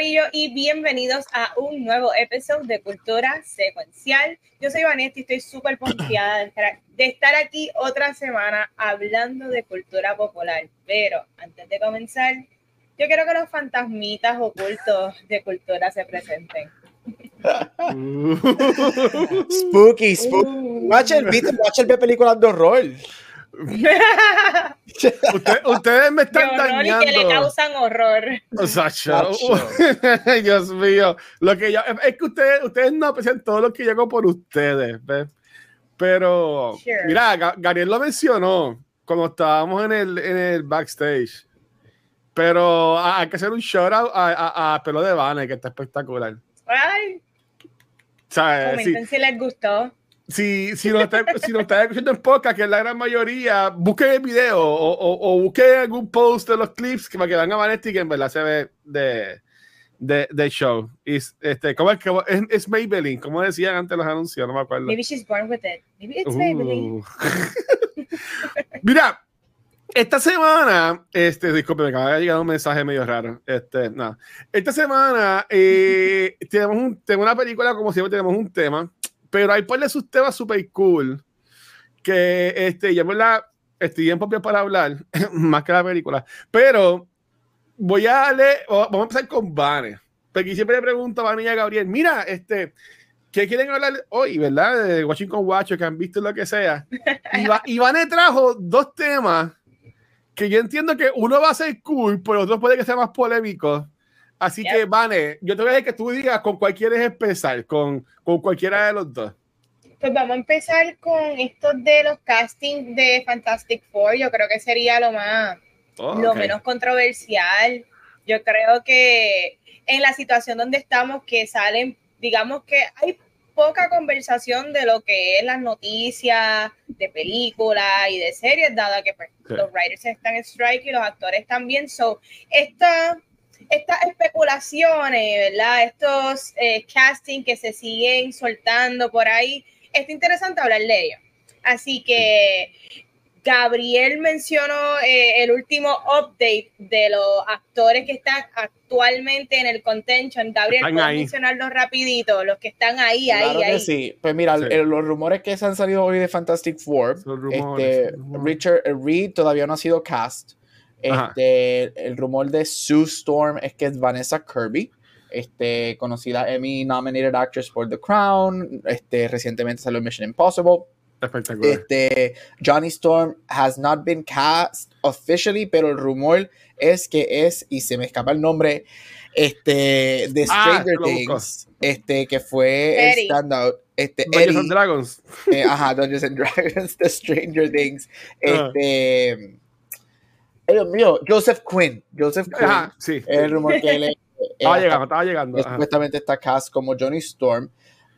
Corillo y bienvenidos a un nuevo episodio de Cultura Secuencial. Yo soy Vanessa y estoy súper confiada de estar, de estar aquí otra semana hablando de cultura popular. Pero antes de comenzar, yo quiero que los fantasmitas ocultos de cultura se presenten. spooky, spooky. Watch el, watch el películas de horror. ustedes me están dañando. que le causan horror. Dios mío. Lo que yo, es que ustedes, ustedes no aprecian todo lo que llegó por ustedes. Pero, mira, Gabriel lo mencionó cuando estábamos en el, en el backstage. Pero hay que hacer un shout out a, a, Pelo de Vane, que está espectacular. Ay. Comenten si les gustó si, si nos está, si escuchando en podcast, que es la gran mayoría, busquen el video o, o, o busquen algún post de los clips que, para que vean a Vanetti que en verdad se ve de, de, de show. Es, este, ¿cómo es, que, es, es, Maybelline, como decían antes los anuncios, no me acuerdo. Maybe she's born with it. Maybe it's uh. Maybelline. Mira, esta semana, este, disculpe, me acaba de llegar un mensaje medio raro. Este, no. Esta semana eh, tenemos, un, tenemos una película, como siempre, tenemos un tema pero hay de sus temas super cool que este, ya la estoy bien propio para hablar, más que la película. Pero voy a darle, vamos a empezar con Vane. Porque siempre le pregunto a Vane y a Gabriel, mira, este, ¿qué quieren hablar hoy, verdad? De Washington Watch, que han visto lo que sea. Y, Vane trajo dos temas que yo entiendo que uno va a ser cool, pero otro puede que sea más polémico. Así que, Vane, yo te voy a decir que tú digas con cuál quieres empezar, con, con cualquiera de los dos. Pues vamos a empezar con estos de los castings de Fantastic Four. Yo creo que sería lo más, oh, lo menos controversial. Yo creo que en la situación donde estamos, que salen, digamos que hay poca conversación de lo que es las noticias de películas y de series, dada que pues, los writers están en strike y los actores también. So, esta estas especulaciones, ¿verdad? Estos eh, castings que se siguen soltando por ahí, es interesante hablar de ellos. Así que Gabriel mencionó eh, el último update de los actores que están actualmente en el contention. Gabriel, ¿puedes mencionarlos rapidito? Los que están ahí, ahí, ahí. Sí, pues mira, los rumores que se han salido hoy de Fantastic Four, este, Richard Reed todavía no ha sido cast. Este, el rumor de Sue Storm es que es Vanessa Kirby, este, conocida Emmy nominated actress for The Crown. Este, recientemente salió Mission Impossible. Este, Johnny Storm has not been cast officially, pero el rumor es que es, y se me escapa el nombre, este, de ah, Stranger Things, este, que fue el standout. Este, Dungeons and Dragons. Eh, ajá, Dungeons and Dragons, The Stranger Things. Ah. Dios mío, Joseph Quinn. Joseph Quinn. sí. El rumor que él estaba llegando, estaba llegando. Supuestamente está cast como Johnny Storm.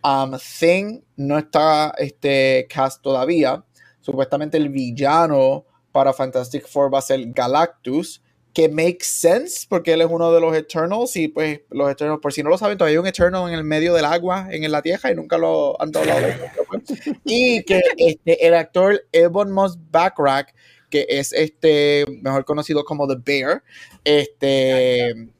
Um, Thing no está este, cast todavía. Supuestamente el villano para Fantastic Four va a ser Galactus, que makes sense porque él es uno de los Eternals y pues los Eternals, por si no lo saben, todavía hay un Eternal en el medio del agua, en la Tierra y nunca lo han hablado Y que este, el actor Ebon Moss Backrack que es este, mejor conocido como The Bear, este,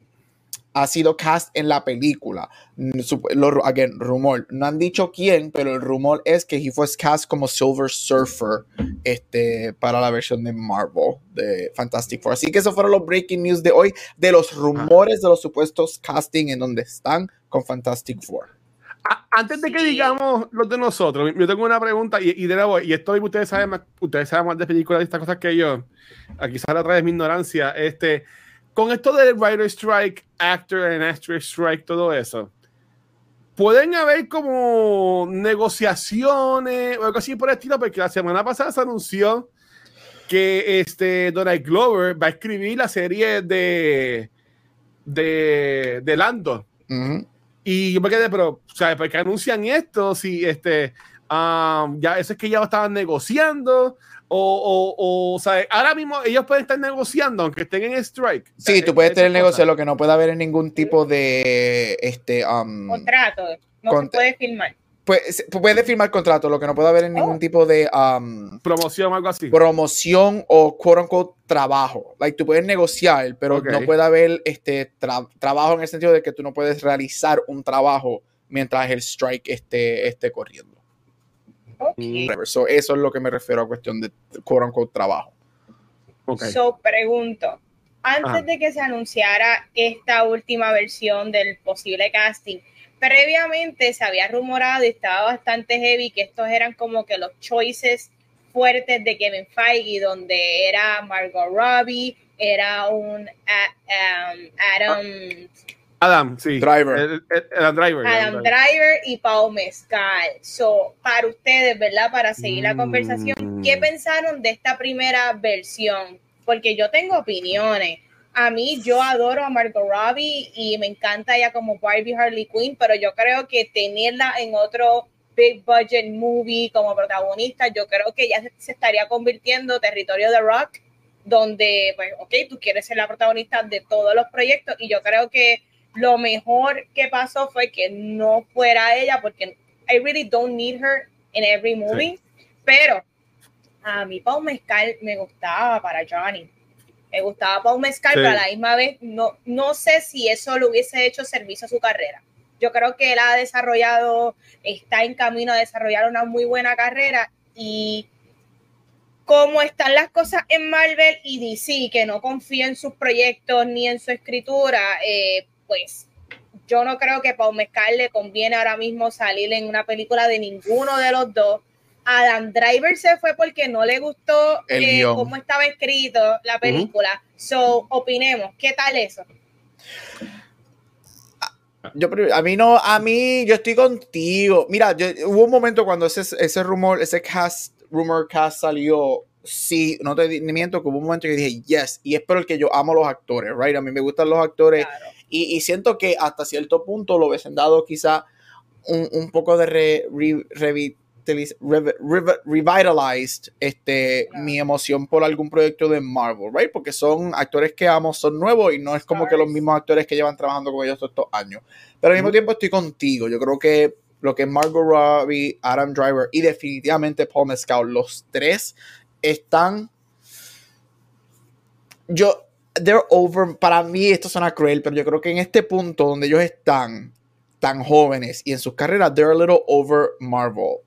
ha sido cast en la película. Lo, again, rumor. No han dicho quién, pero el rumor es que he fue cast como Silver Surfer este, para la versión de Marvel de Fantastic Four. Así que esos fueron los breaking news de hoy de los rumores de los supuestos casting en donde están con Fantastic Four antes de que digamos los de nosotros, yo tengo una pregunta y, de nuevo, y esto ustedes saben más, ustedes saben más de películas y estas cosas que yo. Aquí sale otra vez mi ignorancia. Este, con esto del writer strike, actor and actress strike, todo eso, pueden haber como negociaciones o algo así por el estilo, porque la semana pasada se anunció que este Donald Glover va a escribir la serie de de, de Lando. Y yo me quedé, pero, ¿sabes? ¿Por qué anuncian esto? Si este, ya, eso es que ya estaban negociando, O, o, o, sea, ahora mismo ellos pueden estar negociando aunque estén en strike. Sí, tú puedes tener negocio, lo que no puede haber en ningún tipo de este um, contrato, no se puede firmar. Pues puede firmar contrato, lo que no puede haber en ningún oh. tipo de um, promoción o algo así. Promoción o quote unquote trabajo. Like tú puedes negociar, pero no puede haber este trabajo en el sentido de que tú no puedes realizar un trabajo mientras el strike esté, esté corriendo. eso es lo que me refiero a cuestión de quote unquote trabajo. Okay. So pregunto, antes de que se anunciara esta última versión del posible casting, previamente se había rumorado y estaba bastante heavy que estos eran como que los choices fuertes de Kevin Feige, donde era Margot Robbie, era un um, Adam. Adam, sí. Driver. Adam Driver. Adam Driver y Paul Mezcal. So, para ustedes, ¿verdad? Para seguir la conversación, ¿qué mm. pensaron de esta primera versión? Porque yo tengo opiniones a mí yo adoro a Margot Robbie y me encanta ella como Barbie Harley Quinn, pero yo creo que tenerla en otro big budget movie como protagonista, yo creo que ya se, estaría convirtiendo territorio de rock, donde, pues, ok, tú quieres ser la protagonista de todos los proyectos y yo creo que lo mejor que pasó fue que no fuera ella, porque I really don't need her in every movie, pero a mí Paul Mescal me gustaba para Johnny me gustaba Paul Mezcal, pero a la misma vez no, no sé si eso le hubiese hecho servicio a su carrera. Yo creo que él ha desarrollado, está en camino a desarrollar una muy buena carrera y como están las cosas en Marvel y DC, que no confía en sus proyectos ni en su escritura, eh, pues yo no creo que Paul Mezcal le conviene ahora mismo salir en una película de ninguno de los dos Adam Driver se fue porque no le gustó eh, cómo estaba escrito la película. So, opinemos, ¿qué tal eso? Yo, a mí no, a mí, yo estoy contigo. Mira, hubo un momento cuando ese, ese rumor, ese cast, rumor cast salió, sí, no te miento, que hubo un momento que dije, yes, y es por el que yo amo los actores, right? A mí me gustan los actores y, siento que hasta cierto punto lo hubiesen dado quizá un, poco de re, revitalized este, mi emoción por algún proyecto de Marvel, right? Porque son actores que amo, son nuevos y no es como que los mismos actores que llevan trabajando con ellos todos estos años. Pero al mismo tiempo estoy contigo. Yo creo que lo que es Margot Robbie, Adam Driver y definitivamente Paul Mescal, los tres están. Yo, they're over. Para mí esto suena cruel, pero yo creo que en este punto donde ellos están tan jóvenes y en sus carreras, they're a little over Marvel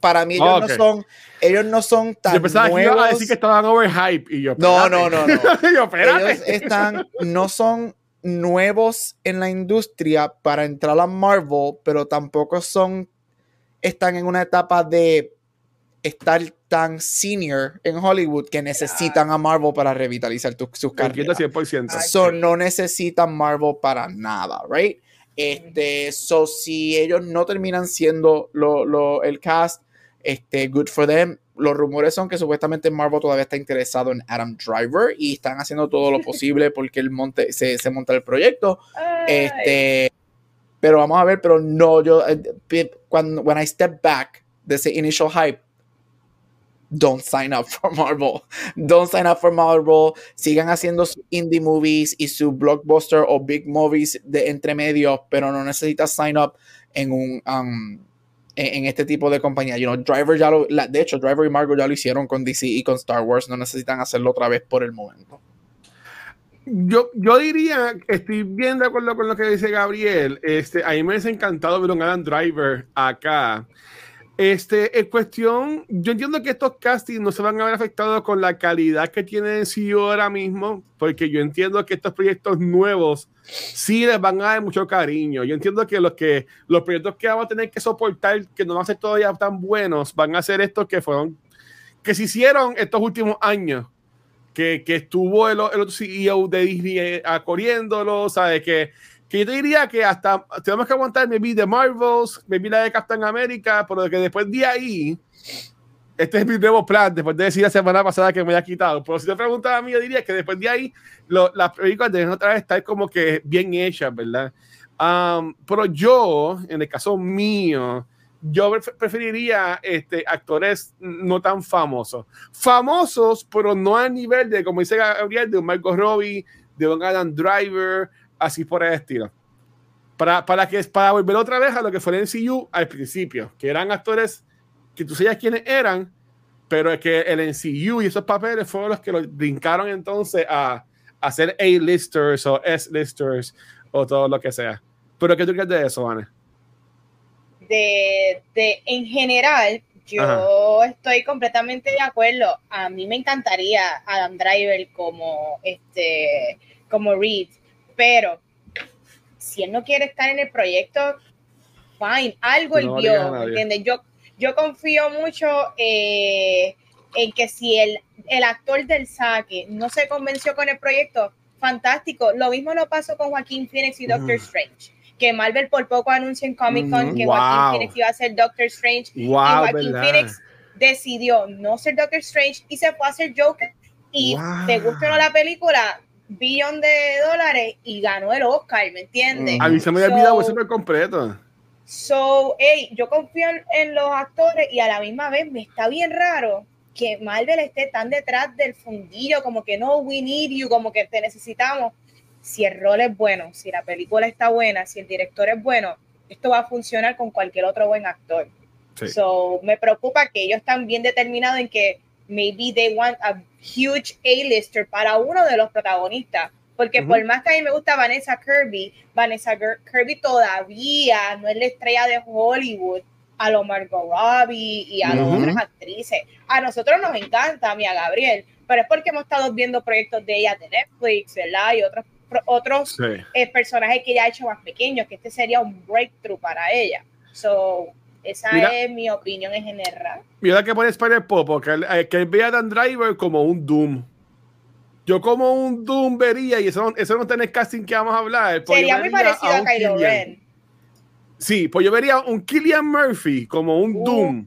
para mí ellos no son ellos no son tan yo pensaba nuevos. que iba a decir que estaban overhype y yo no no no no ellos están no son nuevos en la industria para entrar a Marvel pero tampoco son están en una etapa de estar tan senior en Hollywood que necesitan a Marvel para revitalizar sus carreras. 100%. So, no necesitan Marvel para nada, right? Este, so si ellos no terminan siendo lo, lo, el cast, este, good for them. Los rumores son que supuestamente Marvel todavía está interesado en Adam Driver y están haciendo todo lo posible porque el monte, se, se monta el proyecto. Este, pero vamos a ver, pero no, yo, eh, cuando, when I step back de ese initial hype, don't sign up for Marvel. Don't sign up for Marvel. Sigan haciendo sus indie movies y su blockbuster o big movies de entre medios, pero no necesitas sign up en un um, en, este tipo de compañía. You know, Driver ya lo, de hecho, Driver y Margot ya lo hicieron con DC y con Star Wars. No necesitan hacerlo otra vez por el momento. Yo, yo diría, estoy bien de acuerdo con lo que dice Gabriel. Este, a mí me ha encantado ver un Adam Driver acá. Este, en cuestión, yo entiendo que estos castings no se van a ver afectados con la calidad que tiene el CEO ahora mismo, porque yo entiendo que estos proyectos nuevos sí les van a dar mucho cariño. Yo entiendo que los, que los proyectos que vamos a tener que soportar, que no van a ser todavía tan buenos, van a ser estos que fueron, que se hicieron estos últimos años, que, que estuvo el, el, CEO de Disney eh, corriéndolo, ¿sabes? Que que yo te diría que hasta tenemos que aguantar maybe de Marvels, maybe la de Captain America, pero que después de ahí, este es mi nuevo plan, después de decir la semana pasada que me había quitado. Pero si te preguntas a mí, yo diría que después de ahí, las películas deben otra vez estar como que bien hechas, ¿verdad? Um, pero yo, en el caso mío, yo preferiría este, actores no tan famosos. Famosos, pero no a nivel de, como dice Gabriel, de un Michael Robbie, de un Adam Driver, así por el estilo. Para, para, que, para volver otra vez a lo que fue el NCU al principio, que eran actores que tú sabías quiénes eran, pero es que el NCU y esos papeles fueron los que lo brincaron entonces a, a ser A-listers o S-listers o todo lo que sea. Pero ¿qué tú crees de eso, Ana? De, de, en general, yo estoy completamente de acuerdo. A mí me encantaría Adam Driver como este como Reed, pero si él no quiere estar en el proyecto, fine, algo él vio, ¿entiendes? Yo, yo confío mucho eh, en que si el, el actor del saque no se convenció con el proyecto, fantástico. Lo mismo no pasó con Joaquín Phoenix y Doctor Strange. Que Marvel por poco anunció en Comic Con que Joaquín Phoenix iba a ser Doctor Strange. y Joaquín Phoenix decidió no ser Doctor Strange y se fue a hacer Joker. Y te gustó la película, billón de dólares y ganó el Oscar, ¿me entiendes? A mí se me había olvidado eso por completo. So, hey, yo confío en, los actores y a la misma vez me está bien raro que Marvel esté tan detrás del fundillo, como que no, we need you, como que te necesitamos. Si el rol es bueno, si la película está buena, si el director es bueno, esto va a funcionar con cualquier otro buen actor. So, me preocupa que ellos están bien determinados en que maybe they want a huge A-lister para uno de los protagonistas. Porque por más que a mí me gusta Vanessa Kirby, Vanessa Kirby todavía no es la estrella de Hollywood a lo Margot Robbie y a las otras actrices. A nosotros nos encanta, a mí, a Gabriel, pero es porque hemos estado viendo proyectos de ella de Netflix, ¿verdad? Y otros, otros eh, personajes que ella ha hecho más pequeños, que este sería un breakthrough para ella. So, esa es mi opinión en general. Mira que pone Spider Pop, porque eh, que ve a Dan Driver como un Doom. Yo como un Doom vería, y eso no, eso no tiene casting que vamos a hablar. Pues sería muy parecido a, Kylo Ren. Sí, pues yo vería un Killian Murphy como un uh, Doom.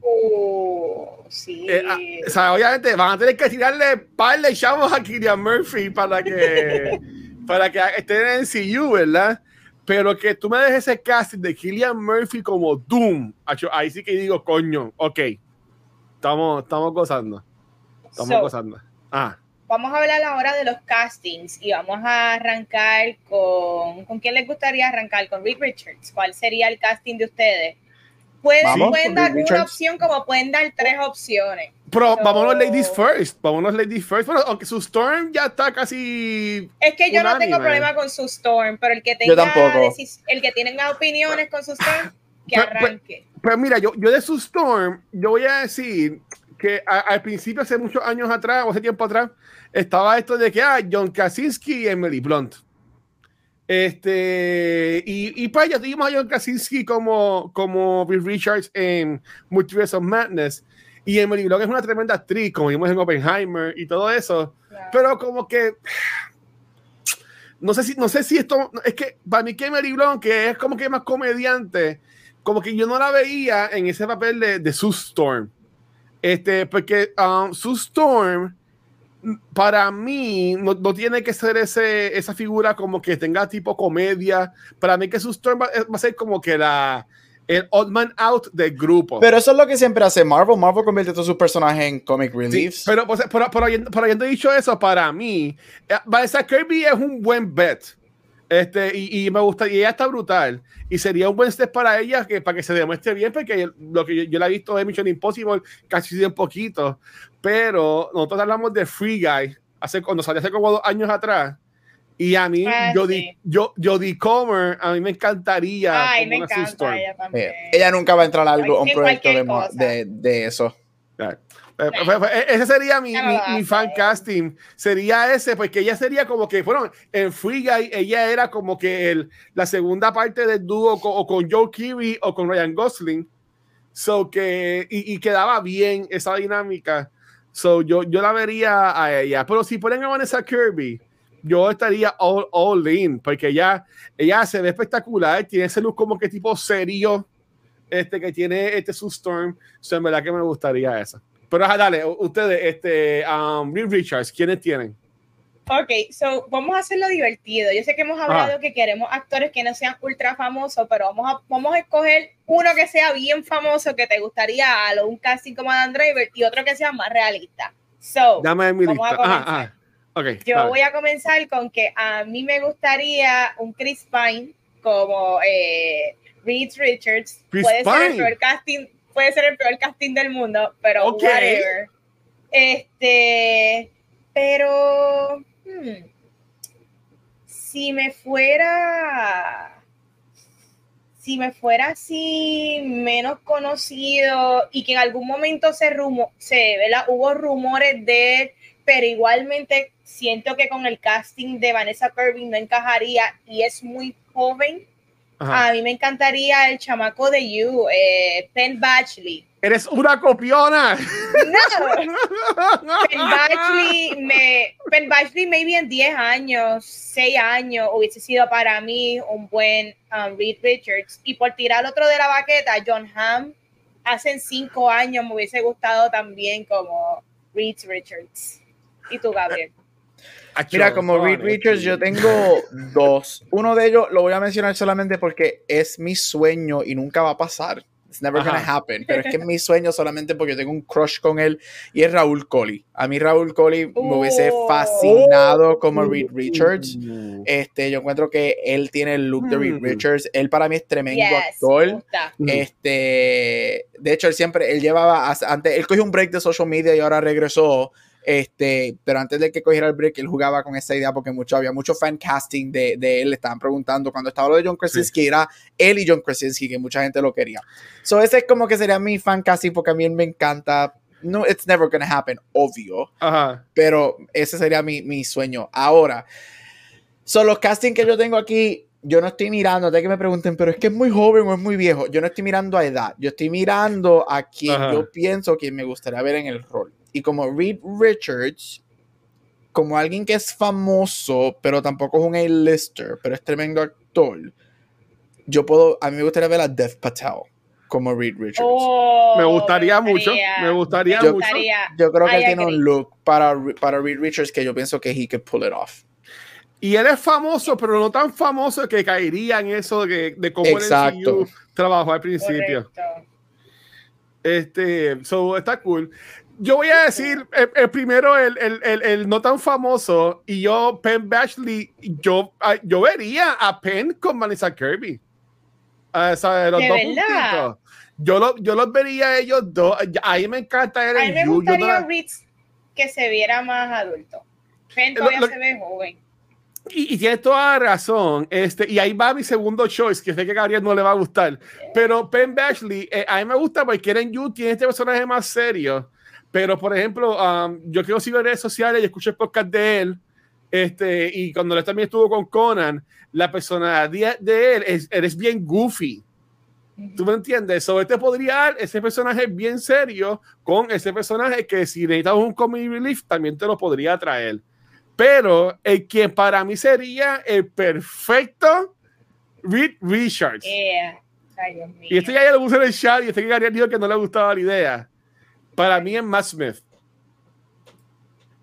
sí. Eh, ah, o sea, obviamente van a tener que tirarle par de chavos a Killian Murphy para que, para que estén en CU, ¿verdad? Pero que tú me dejes ese casting de Killian Murphy como Doom, ahí sí que digo, coño, ok. Estamos, estamos gozando. Estamos gozando. Ah. Vamos a hablar ahora de los castings y vamos a arrancar con. ¿Con quién les gustaría arrancar? Con Rick Richards. ¿Cuál sería el casting de ustedes? Pueden, dar una opción como pueden dar tres opciones. Pero vámonos ladies first, vámonos ladies first. Bueno, aunque su Storm ya está casi. Es que yo no tengo problema con su Storm, pero el que tenga el que tenga opiniones con su Storm, que arranque. Pero, mira, yo, yo de su Storm, yo voy a decir que al principio, hace muchos años atrás, o hace tiempo atrás, estaba esto de que ah, John Krasinski y Emily Blunt. Este, y, y pues ya tuvimos a John Krasinski como, como Bill Richards en Multiverse of Madness. Y Emily Blunt es una tremenda actriz, como vimos en Oppenheimer y todo eso. Pero como que no sé si no sé si esto es que para mí que Emily Blunt que es como que más comediante, como que yo no la veía en ese papel de, de Sue Storm. Este, porque um, Sue Storm para mí no, no, tiene que ser ese, esa figura como que tenga tipo comedia. Para mí que su story va, va, a ser como que la el odd man out del grupo. Pero eso es lo que siempre hace Marvel. Marvel convierte a todos sus personajes en comic reliefs. Sí, pero por, por, por, por, habiendo dicho eso, para mí, eh, Vanessa Kirby es un buen bet. Este, y, y, me gusta, y ella está brutal. Y sería un buen step para ella que, para que se demuestre bien, porque lo que yo, yo la he visto de Mission Impossible casi un poquito. Pero nosotros hablamos de Free Guy hace, cuando salió hace como dos años atrás. Y a mí, ah, yo, sí. yo, Jodie Comer, a mí me encantaría. Ay, me encanta ella, también. ella nunca va a entrar a algo, un proyecto de, de, de, eso. Yeah. Eh, pues, pues, ese sería mi, mi, mi, fan casting. Sería ese, porque ella sería como que, bueno, en Free Guy, ella era como que el, la segunda parte del dúo con, o con Joe Kirby o con Ryan Gosling. So que, y, y, quedaba bien esa dinámica. So yo, yo la vería a ella. Pero si ponen a Vanessa Kirby, yo estaría all, all in, porque ella, ella se ve espectacular, tiene ese look como que tipo serio, este que tiene este su Storm. So en verdad que me gustaría esa. Pero dale, ustedes, este, um, Richards, ¿quiénes tienen? Ok, so vamos a hacerlo divertido. Yo sé que hemos hablado que queremos actores que no sean ultra famosos, pero vamos a, vamos a escoger uno que sea bien famoso que te gustaría, a un casting como Adam Driver, y otro que sea más realista. So, Dame mi vamos a comenzar. Okay, Yo voy a comenzar con que a mí me gustaría un Chris Pine como eh, Reed Richards. puede ser el casting, puede ser el peor casting del mundo, pero whatever. Este, pero hmm, si me fuera si me fuera así menos conocido y que en algún momento se rumo, se, ¿verdad? hubo rumores de pero igualmente siento que con el casting de Vanessa Kirby no encajaría y es muy joven. A mí me encantaría el chamaco de You, eh, Penn Badgley. Eres una copiona. No. Penn Badgley, me, Penn Badgley maybe en 10 años, 6 años, hubiese sido para mí un buen um, Reed Richards. Y por tirar otro de la baqueta, John Hamm, hace 5 años me hubiese gustado también como Reed Richards. ¿Y tú, Gabriel? Mira, como Reed Richards, yo tengo dos. Uno de ellos lo voy a mencionar solamente porque es mi sueño y nunca va a pasar. It's never gonna happen. Pero es que es mi sueño solamente porque tengo un crush con él y es Raúl Coley. A mí Raúl Coley me hubiese oh. fascinado como Reed Richards. Este, yo encuentro que él tiene el look de Reed mm. Richards. Él para mí es tremendo actor. Este, de hecho, él siempre, él llevaba, antes, él cogió un break de social media y ahora regresó este, pero antes de que cogiera el break, él jugaba con esa idea porque mucho, había mucho fan casting de, de él. Le estaban preguntando cuando estaba lo de John Krasinski, era él y John Krasinski, que mucha gente lo quería. So, ese es como que sería mi fan casting porque a mí me encanta. No, it's never gonna happen, obvio. Pero ese sería mi, mi sueño. Ahora, son los castings que yo tengo aquí yo no estoy mirando, de que me pregunten, pero es que es muy joven o es muy viejo. Yo no estoy mirando a edad, yo estoy mirando a quien yo pienso que me gustaría ver en el rol. Y como Reed Richards, como alguien que es famoso, pero tampoco es un A-lister, pero es tremendo actor, yo puedo, a mí me gustaría ver a Dev Patel como Reed Richards. Oh, me gustaría mucho, me gustaría yo, mucho. Yo creo que él tiene un look para, para Reed Richards que yo pienso que he could pull it off. Y él es famoso, pero no tan famoso que caería en eso de, de cómo Exacto. el trabajó al principio. Este, so está cool yo voy a decir el, primero, el, el, el, no tan famoso, y yo, Penn Bashley, yo, ah, yo vería a Penn con Vanessa Kirby. Uh, los dos puntitos. Yo, lo, yo los vería a ellos dos. Ahí me encanta A mí me gustaría no que se viera más adulto. Penn todavía se ve joven. Y, y, tienes toda razón. Este, y ahí va mi segundo choice, que sé que a Gabriel no le va a gustar. Pero Penn Bashley, eh, a mí me gusta porque en You tiene este personaje más serio pero, por ejemplo, um, yo quiero seguir redes sociales y escuché el podcast de él. Este, y cuando él también estuvo con Conan, la personalidad de él es, eres bien goofy. ¿Tú me entiendes? Sobre este podría dar ese personaje bien serio con ese personaje que si necesitas un comedy relief también te lo podría traer. Pero el que para mí sería el perfecto Reed Richards. y este ya lo puse en el chat y este que Gary dijo que no le gustaba la idea. Para mí es Matt Smith.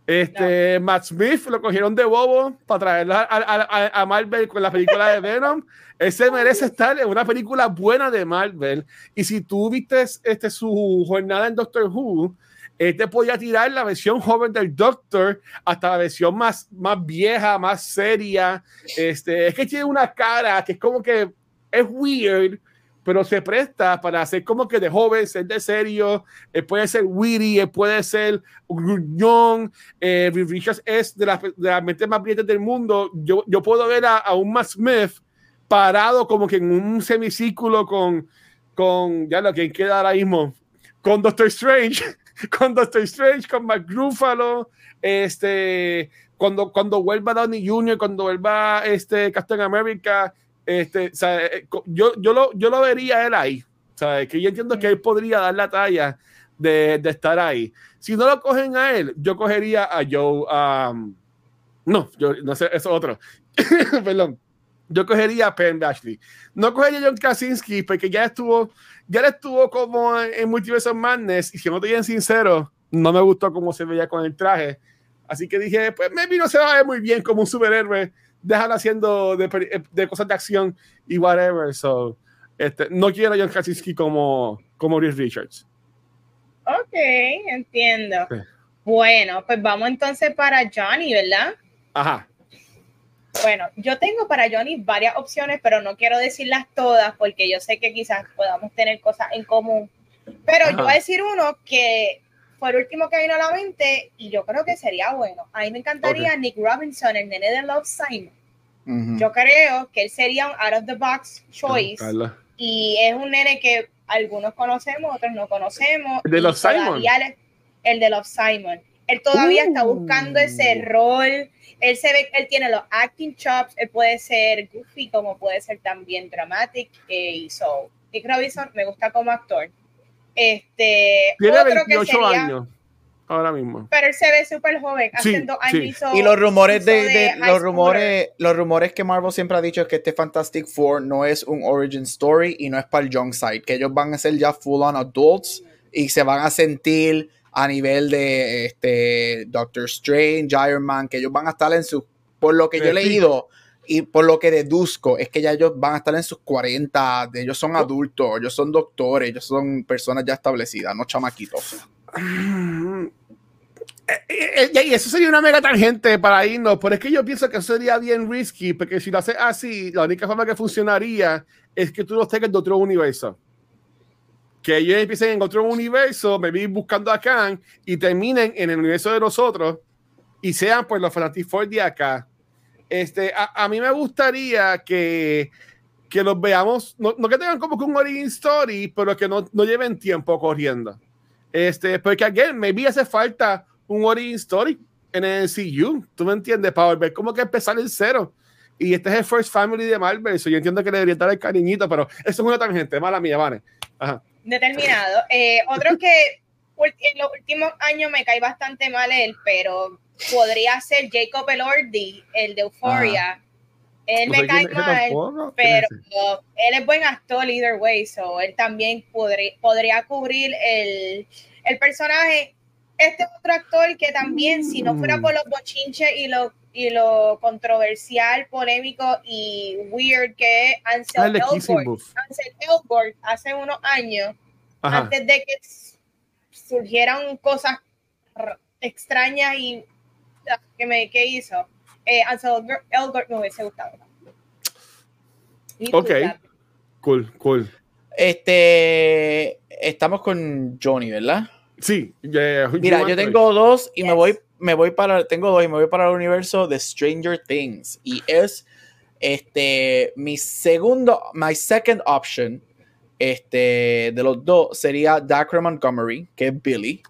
Este, Matt Smith lo cogieron de bobo para traerlo a, Marvel con la película de Venom. Ese merece estar en una película buena de Marvel. Y si tú viste este, su jornada en Doctor Who, este podía tirar la versión joven del Doctor hasta la versión más, más vieja, más seria. Este, es que tiene una cara que es como que es weird, pero se presta para hacer como que de joven, ser de serio, eh, puede ser witty, puede ser gruñón, eh, Richards es de las, de las mentes más brillantes del mundo, yo, yo puedo ver a, a, un Matt Smith parado como que en un semicírculo con, con ya lo que queda ahora mismo, con Doctor Strange, con Doctor Strange, con Mark Ruffalo, este, cuando, cuando vuelva Downey Jr., cuando vuelva este Captain America, este, eh, yo, yo, lo, yo lo vería él ahí. ¿sabes? Que yo entiendo que él podría dar la talla de, de, estar ahí. Si no lo cogen a él, yo cogería a Joe. Um, no, yo no sé, es otro. Perdón. Yo cogería a Penn Ashley. No cogería a John Krasinski porque ya estuvo, ya le estuvo como en Multiverse of Madness. Y si no te bien sincero, no me gustó cómo se veía con el traje. Así que dije, pues maybe no se va a ver muy bien como un superhéroe, déjalo haciendo de, de cosas de acción y whatever. So, este, no quiero a John Krasinski como, como Reed Richards. Ok, entiendo. Bueno, pues vamos entonces para Johnny, ¿verdad? Ajá. Bueno, yo tengo para Johnny varias opciones, pero no quiero decirlas todas porque yo sé que quizás podamos tener cosas en común. Pero yo voy a decir uno que fue el último que vino a la mente y yo creo que sería bueno. A mí me encantaría Nick Robinson, el nene de Love Simon. Yo creo que él sería un out of the box choice. y es un nene que algunos conocemos, otros no conocemos. El de Love Simon. el de Love Simon. Él todavía está buscando ese uh. rol él se ve, él tiene los acting chops, él puede ser goofy como puede ser también dramatic eh, y so. Nick Robinson me gusta como actor. Este, tiene otro 28 que sería, años ahora mismo. Pero él se ve súper joven, haciendo años. y los rumores de, los rumores, los rumores que Marvel siempre ha dicho es que este Fantastic Four no es un origin story y no es para el young side, que ellos van a ser ya full on adults y se van a sentir a nivel de este, Doctor Strange, Iron Man, que ellos van a estar en su, por lo que yo he leído y por lo que deduzco, es que ya ellos van a estar en sus 40, ellos son adultos, ellos son doctores, ellos son personas ya establecidas, no chamaquitos. Eh, eh, eh, y eso sería una mega tangente para irnos, pero es que yo pienso que eso sería bien risky, porque si lo haces así, la única forma que funcionaría es que tú los tengas de otro universo que ellos empiecen en otro universo, me vi buscando a Khan y terminen en el universo de nosotros y sean pues los Fantastic Four de acá. Este, a, mí me gustaría que, que los veamos, no, que tengan como que un origin story, pero que no, no lleven tiempo corriendo. Este, porque, again, vi hace falta un origin story en el CU, ¿tú me entiendes? Para volver como que empezar en cero. Y este es el First Family de Marvel, yo entiendo que le debería dar el cariñito, pero eso es una tangente, mala mía, vale. Ajá determinado. Eh, otro que en los últimos años me cae bastante mal él, pero podría ser Jacob Elordi, el de Euphoria. Él me cae mal, pero él es buen actor either way, so él también podría, podría cubrir el, el personaje. Este otro actor que también, si no fuera por los bochinches y lo, y lo controversial, polémico y weird que es Ansel Elgort, Ansel Elgort hace unos años, antes de que surgieran cosas extrañas y ah, que me que hizo, eh, Ansel Elgort me hubiese gustado. Ok, cool, cool. Este, estamos con Johnny, ¿verdad? Sí. Mira, yo tengo dos y me voy, me voy para, tengo dos y me voy para el universo de Stranger Things y es, este, mi segundo, my second option este, de los dos sería Dacre Montgomery, que es Billy.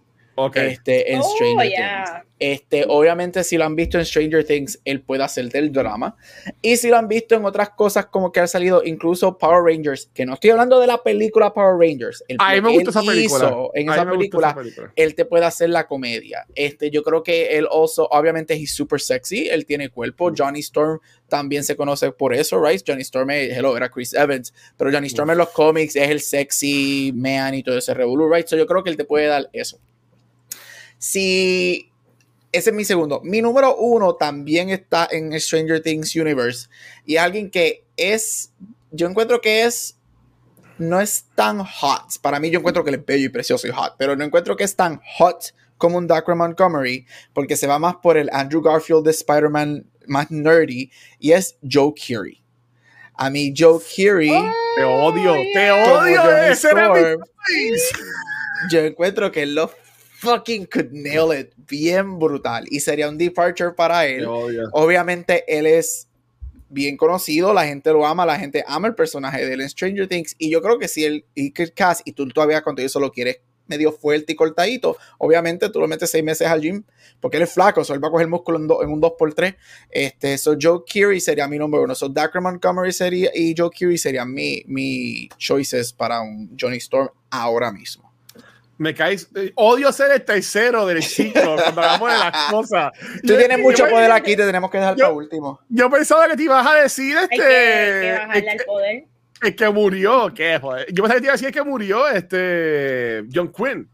Este, en oh, Stranger Things. Este, obviamente, si lo han visto en Stranger Things, él puede hacer del drama. Y si lo han visto en otras cosas, como que ha salido incluso Power Rangers, que no estoy hablando de la película Power Rangers. El, a mí me gusta esa película. en esa película, él te puede hacer la comedia. Este, yo creo que él also, obviamente, es super sexy. Él tiene cuerpo. Johnny Storm también se conoce por eso, right? Johnny Storm, hello, era Chris Evans, pero Johnny Storm en los cómics es el sexy man y todo ese revolú, right? So yo creo que él te puede dar eso. Si ese es mi segundo. Mi número uno también está en Stranger Things Universe y alguien que es, yo encuentro que es, no es tan hot. Para mí yo encuentro que él es bello y precioso y hot, pero no encuentro que es tan hot como un Dacre Montgomery porque se va más por el Andrew Garfield de Spider-Man más nerdy y es Joe Keery. A mí Joe Keery... te odio, te odio. Ese yo encuentro que él lo fucking could nail it bien brutal y sería un departure para él. Obviamente él es bien conocido, la gente lo ama, la gente ama el personaje de él en Stranger Things y yo creo que si él y Cass y tú todavía cuando eso lo quieres medio fuerte y cortadito, obviamente tú lo metes seis meses al gym porque él es flaco, so él va a coger músculo en, en un 2x3. Este, so Joe Keery sería mi número uno. So Dacre Montgomery sería y Joe Keery serían mi, mi choices para un Johnny Storm ahora mismo me caes. Eh, odio ser el tercero del ciclo cuando hablamos de las cosas. Tú tienes mucho poder aquí, te tenemos que dejar para último. Yo pensaba que te ibas a decir este. que, bajarle el, poder. El que murió, ¿qué? Yo pensaba que te iba a decir que murió este John Quinn.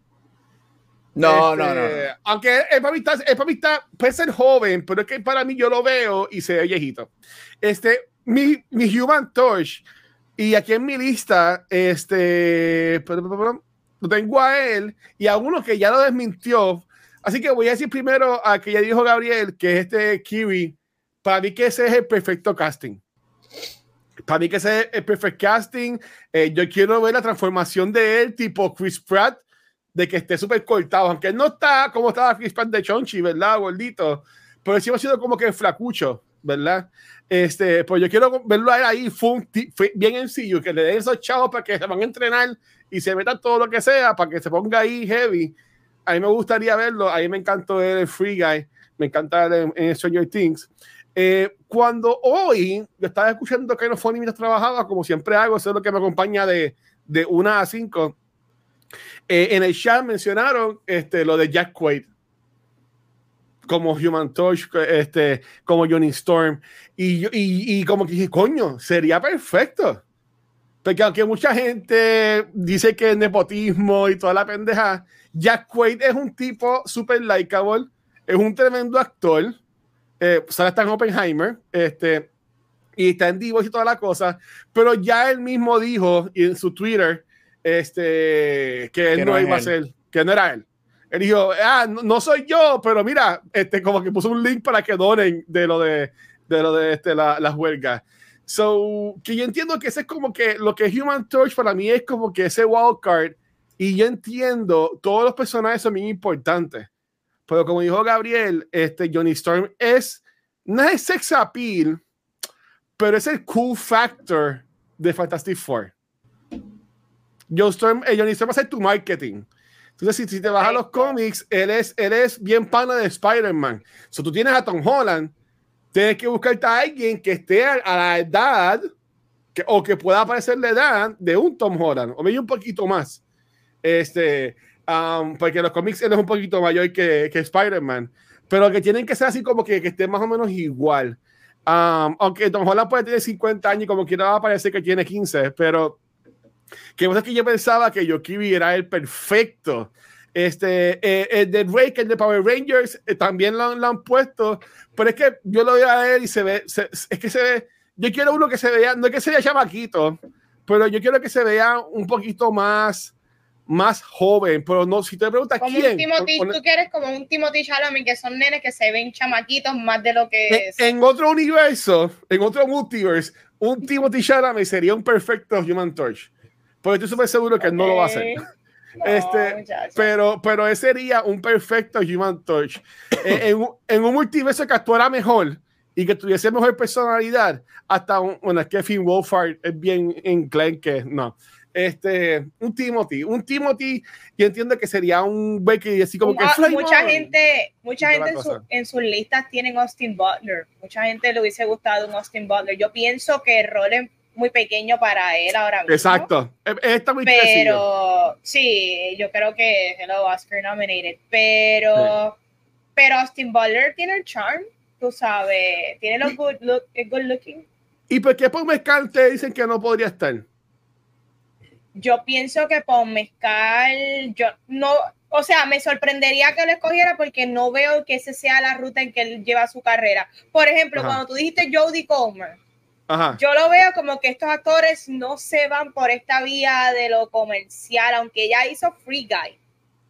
No, no, no, este, Aunque el para, mí está, puede ser joven, pero es que para mí yo lo veo y se ve viejito. Este, mi, mi Human Torch, y aquí en mi lista, este, lo tengo a él y a uno que ya lo desmintió. Así que voy a decir primero a que ya dijo Gabriel, que es este Kiwi. Para mí que ese es el perfecto casting. Para mí que ese es el perfecto casting. Eh, yo quiero ver la transformación de él, tipo Chris Pratt, de que esté súper cortado. Aunque él no está como estaba Chris Pratt de Chonchi, ¿verdad? Gordito. Pero sí ha sido como que flacucho, ¿verdad? Este, pues yo quiero verlo ahí fue, bien sencillo, que le den esos chavos para que se van a entrenar y se metan todo lo que sea para que se ponga ahí heavy. A mí me gustaría verlo. A mí me encantó el Free Guy, me encanta en, en Stranger Things. Eh, cuando hoy yo estaba escuchando que no fue mientras trabajaba, como siempre hago, eso es lo que me acompaña de, de una a cinco. Eh, en el chat mencionaron este, lo de Jack Quaid como Human Torch, este, como Johnny Storm. Y, y, y como que dije, coño, sería perfecto. Porque aunque mucha gente dice que es nepotismo y toda la pendeja, Jack Quaid es un tipo súper likable, es un tremendo actor. Eh, sale está en Oppenheimer, este, y está en Divo y toda la cosa, pero ya él mismo dijo en su Twitter este, que él no, iba a ser, que no era él. Él dijo, ah, no, soy yo, pero mira, este, como que puso un link para que donen de lo de, de lo de este, la, las huelgas. So, que yo entiendo que ese es como que lo que Human Torch para mí es como que ese wildcard. Y yo entiendo, todos los personajes son bien importantes. Pero como dijo Gabriel, este Johnny Storm es, no es sex appeal, pero es el cool factor de Fantastic Four. Johnny Storm, eh, Johnny Storm va a ser tu marketing. Entonces, si, te vas a los cómics, él es, él es bien pana de Spider-Man. So, tú tienes a Tom Holland, tienes que buscarte a alguien que esté a, la edad que, o que pueda aparecer la edad de un Tom Holland, o medio un poquito más. Este, um, porque los cómics él es un poquito mayor que, que Spider-Man, pero que tienen que ser así como que, que esté más o menos igual. Um, aunque Tom Holland puede tener 50 años y como quiera va a parecer que tiene 15, pero que es que yo pensaba que Yokibi era el perfecto. Este, eh, el de Drake, el de Power Rangers, eh, también lo, han puesto, pero es que yo lo veo a él y se ve, es que se ve, yo quiero uno que se vea, no es que se vea chamaquito, pero yo quiero que se vea un poquito más, más joven, pero no, si te preguntas como quién. Un Timothy, tú quieres como un Timothy Chalamet, que son nenes que se ven chamaquitos más de lo que en, es. En otro universo, en otro multiverse, un Timothy Chalamet sería un perfecto Human Torch. Porque estoy súper seguro que él no lo va a hacer. Este, pero, pero ese sería un perfecto Human Torch. Eh, en, en, un multiverso que actuara mejor y que tuviese mejor personalidad, hasta un, bueno, es que Finn Wolfhard es bien que no. Este, un Timothy, un Timothy, y entiendo que sería un Becky así como que. mucha gente, mucha gente en, su, en, sus listas tienen Austin Butler. Mucha gente le hubiese gustado un Austin Butler. Yo pienso que el rol en muy pequeño para él ahora mismo. Exacto. Está muy Pero sí, yo creo que hello Oscar nominated, pero pero Austin Butler tiene el charm, tú sabes, tiene los good look, good looking. ¿Y por qué Paul Mezcal te dicen que no podría estar? Yo pienso que Paul Mezcal, yo no, o sea, me sorprendería que lo escogiera porque no veo que esa sea la ruta en que él lleva su carrera. Por ejemplo, cuando tú dijiste Jodie Comer, yo lo veo como que estos actores no se van por esta vía de lo comercial, aunque ya hizo Free Guy,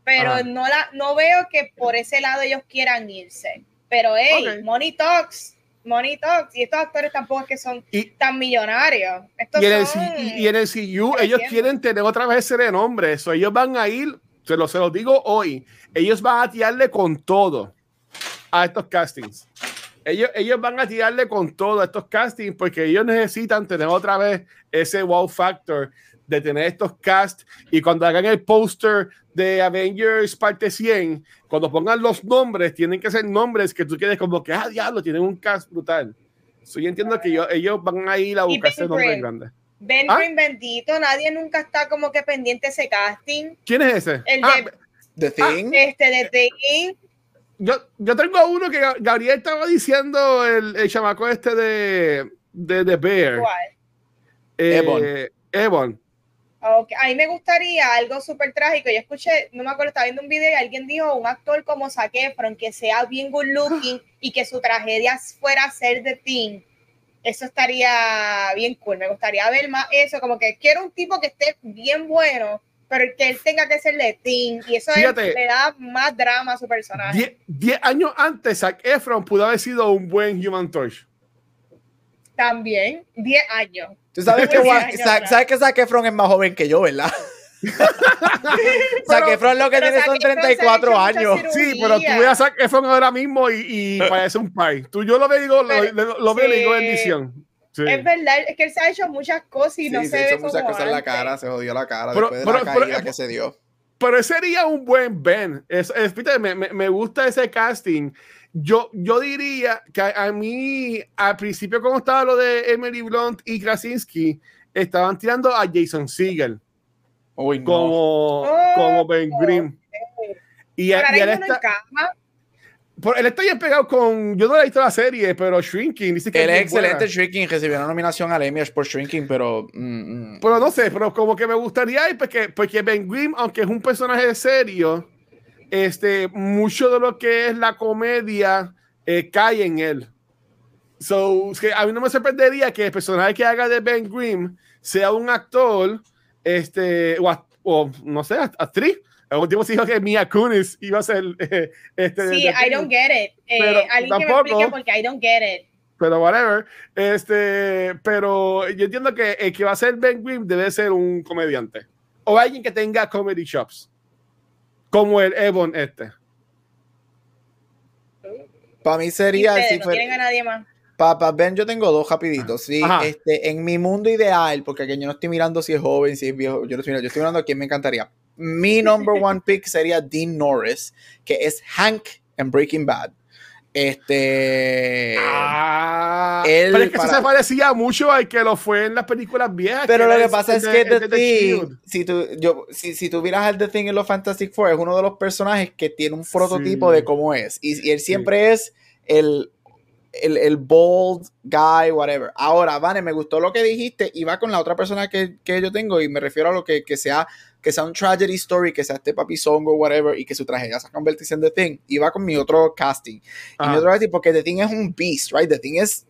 pero no, la, no veo que por ese lado ellos quieran irse. Pero hey, Money Talks, Money Talks, y estos actores tampoco es que son tan millonarios. y, en el, y, en el, CU ellos quieren tener otra vez ese nombre, eso ellos van a ir, se lo, se lo digo hoy, ellos van a tirarle con todo a estos castings ellos, ellos van a tirarle con todo a estos castings porque ellos necesitan tener otra vez ese wow factor de tener estos cast y cuando hagan el póster de Avengers parte 100, cuando pongan los nombres, tienen que ser nombres que tú quieres como que, ah, diablo, tienen un cast brutal. So, yo entiendo que ellos, van a ir a buscar ese nombre grande. Ben ¿Ah? bendito, nadie nunca está como que pendiente ese casting. ¿Quién es ese? El ah, de, The Thing. este de The Thing yo, yo tengo uno que Gabriel estaba diciendo, el, el chamaco este de, de, de Bear. ¿Cuál? Eh, Ebon. Okay. A mí me gustaría algo súper trágico. Yo escuché, no me acuerdo, estaba viendo un video y alguien dijo un actor como Zac Efron que sea bien good looking y que su tragedia fuera ser de Thing. Eso estaría bien cool. Me gustaría ver más eso. Como que quiero un tipo que esté bien bueno, pero que él tenga que ser de Thing. Y eso le da más drama a su personaje. Diez años antes, Zac Efron pudo haber sido un buen Human Torch. También, 10 años. Tú sabes que, sabes que Zac Efron es más joven que yo, ¿verdad? Zac Efron lo que tiene son 34 años. Sí, pero tú ves a Zac Efron ahora mismo y, parece un pai. Tú, yo lo veo, digo, lo, lo, veo y digo bendición. Es verdad, es que él se ha hecho muchas cosas y no se, se ve muchas cosas en la cara, se jodió la cara después de la caída que se dio. Pero ese sería un buen Ben. Es, es, me, me, gusta ese casting. Yo, yo diría que a, mí, al principio, como estaba lo de Emily Blunt y Krasinski, estaban tirando a Jason Segel como, como Ben Grimm. Y, él está, él está bien pegado con. Yo no he visto la serie, pero Shrinking dice que. Él es, excelente Shrinking, recibió una nominación al Emmy por Shrinking, pero. Mm, mm. Pero no sé, pero como que me gustaría, porque, porque Ben Grimm, aunque es un personaje serio, este, mucho de lo que es la comedia eh, cae en él. So, que a mí no me sorprendería que el personaje que haga de Ben Grimm sea un actor, este, o, no sé, actriz. El último se dijo que Mia Kunis iba a ser eh, este. Sí, I don't get it. Eh, alguien que me explique porque I don't get it. Pero whatever. Este, pero yo entiendo que el que va a ser Ben Grimm debe ser un comediante o alguien que tenga comedy shops como el Ebon este. Para mí sería. Si no tienen a nadie más. Papá, Ben, yo tengo dos rapiditos. Sí, este, en mi mundo ideal, porque aquí yo no estoy mirando si es joven, si es viejo, yo no estoy mirando, yo estoy mirando a quién me encantaría. Mi number one pick sería Dean Norris, que es Hank en Breaking Bad. Este. Ah, él pero es que se parecía mucho al que lo fue en las películas viejas. Pero lo que pasa es que The, Thing, si tú, yo, si, si tú miras al The Thing en los Fantastic Four, es uno de los personajes que tiene un prototipo de cómo es. Y, él siempre es el, el, el, bold guy, whatever. Ahora, Vane, me gustó lo que dijiste y va con la otra persona que, que yo tengo y me refiero a lo que, que sea que sea un tragedy story, que sea este papi song o whatever, y que su tragedia se convertirse en The Thing. Y va con mi otro casting. Y mi otro casting, porque The Thing es un beast, right? The Thing es.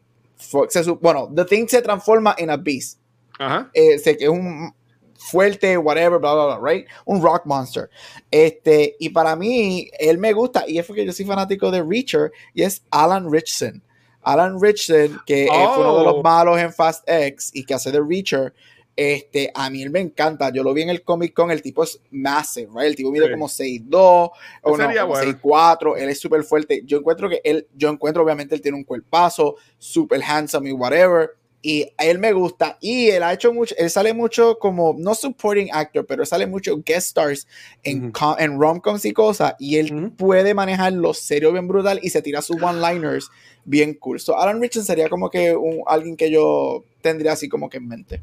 bueno, The Thing se transforma en a beast. Ajá. Eh, es un fuerte, whatever, bla, bla, bla, right? Un rock monster. Este, y para mí, él me gusta, y es porque yo soy fanático de Reacher, y es Alan Richson. Alan Richson, que es uno de los oh. malos en Fast X y que hace de Reacher, este, a mí él me encanta. Yo lo vi en el Comic Con. El tipo es massive, right? El tipo mide como 6'2 o no, 6'4. Él es súper fuerte. Yo encuentro que él, yo encuentro obviamente él tiene un cuerpazo, súper handsome y whatever. Y a él me gusta. Y él ha hecho mucho, él sale mucho como, no supporting actor, pero sale mucho guest stars en, en rom-coms y cosas. Y él puede manejar lo serio bien brutal y se tira sus one-liners bien cool. So Alan Richardson sería como que un, alguien que yo tendría así como que en mente.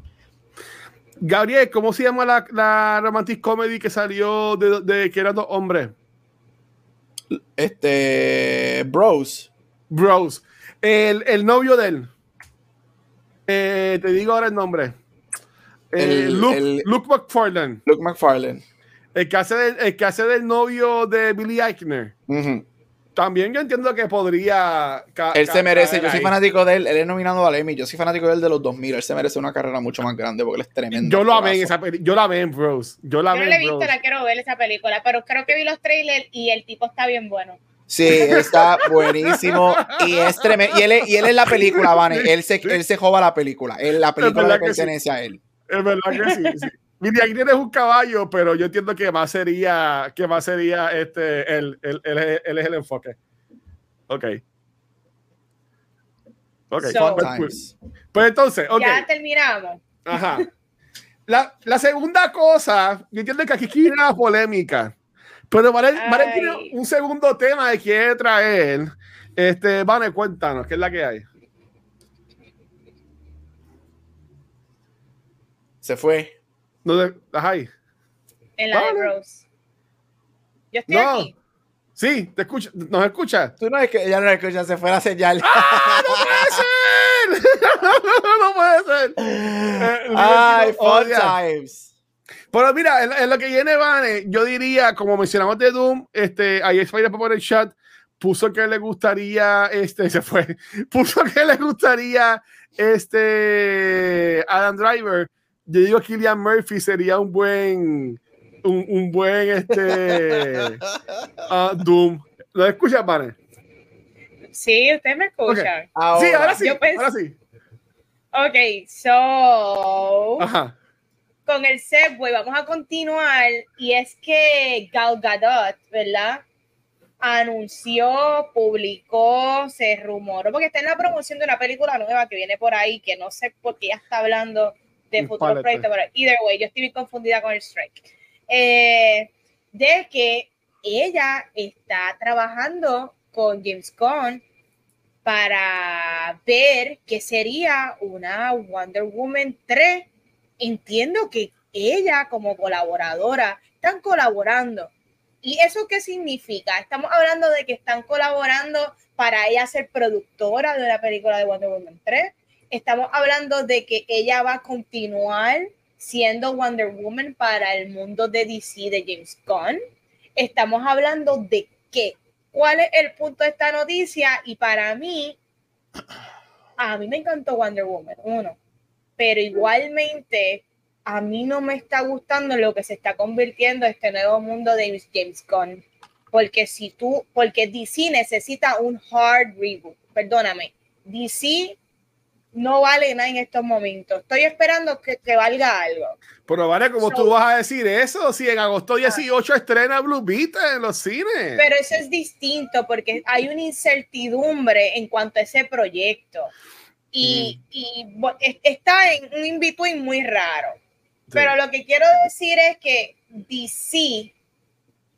Gabriel, ¿cómo se llama la, la romantic comedy que salió de, de que eran dos hombres? Este. Bros. Bros. El, el novio de él. Eh, te digo ahora el nombre. Eh, Luke, Luke, McFarlane. Luke McFarlane. El que hace del, el que hace del novio de Billy Eichner también yo entiendo que podría. Él se merece, yo soy fanático de él, él es nominado al Emmy, yo soy fanático de él de los 2000, él se merece una carrera mucho más grande porque él es tremendo. Yo lo amé en esa película, yo la vi en Bros. Yo la yo no la he visto, la quiero ver esa película, pero creo que vi los trailers y el tipo está bien bueno. Sí, está buenísimo y es tremendo. Y él, es, y él es la película, Vane. Él se, él se joba la película. Él, la película le pertenece a él. Es verdad que sí. sí. Mira, aquí tienes un caballo, pero yo entiendo que más sería, que más sería este, él, él, él, él es el enfoque. Ok. Ok. pues, pues, entonces, okay. Ya terminamos. Ajá. La, la, segunda cosa, yo entiendo que aquí quiere una polémica, pero Vale, tiene un segundo tema que quiere traer. Este, Vale, cuéntanos, ¿qué es la que hay? Se fue. ¿Dónde? Ajá. En la de Rose. Yo estoy no. aquí. Sí, te escucha, nos escucha. Tú no es que ya no escucha, se fue la señal. ¡Ah, no puede ser! no puede ser. Eh, Ay, fun times. Pero mira, en, lo que viene, Vane, yo diría, como mencionamos de Doom, este, ahí es para por el chat, puso que le gustaría, este, se fue, puso que le gustaría, este, Adam Driver. Yo digo que Killian Murphy sería un buen, un, un buen, este, uh, Doom. ¿Lo escuchas, Vane? Sí, usted me escucha. Sí, ahora sí, ahora sí. Ok, so. Con el Segway vamos a continuar. Y es que Gal Gadot, ¿verdad? Anunció, publicó, se rumoró, porque está en la promoción de una película nueva que viene por ahí, que no sé por qué ya está hablando de futuros proyectos, pero either way, yo estoy muy confundida con el strike. Eh, de que ella está trabajando con James Gunn para ver qué sería una Wonder Woman 3. Entiendo que ella como colaboradora están colaborando. ¿Y eso qué significa? Estamos hablando de que están colaborando para ella ser productora de la película de Wonder Woman 3. Estamos hablando de que ella va a continuar siendo Wonder Woman para el mundo de DC de James Gunn. Estamos hablando de qué cuál es el punto de esta noticia y para mí, a mí me encantó Wonder Woman, uno, pero igualmente a mí no me está gustando lo que se está convirtiendo este nuevo mundo de James Gunn. Porque si tú, porque DC necesita un hard reboot, perdóname, DC no vale nada en estos momentos. Estoy esperando que, que valga algo. Pero vale, como tú vas a decir eso, si en agosto 18 ah. estrena Blue Beat en los cines. Pero eso es distinto porque hay una incertidumbre en cuanto a ese proyecto. Y, mm. y está en un in-between muy raro. Pero lo que quiero decir es que DC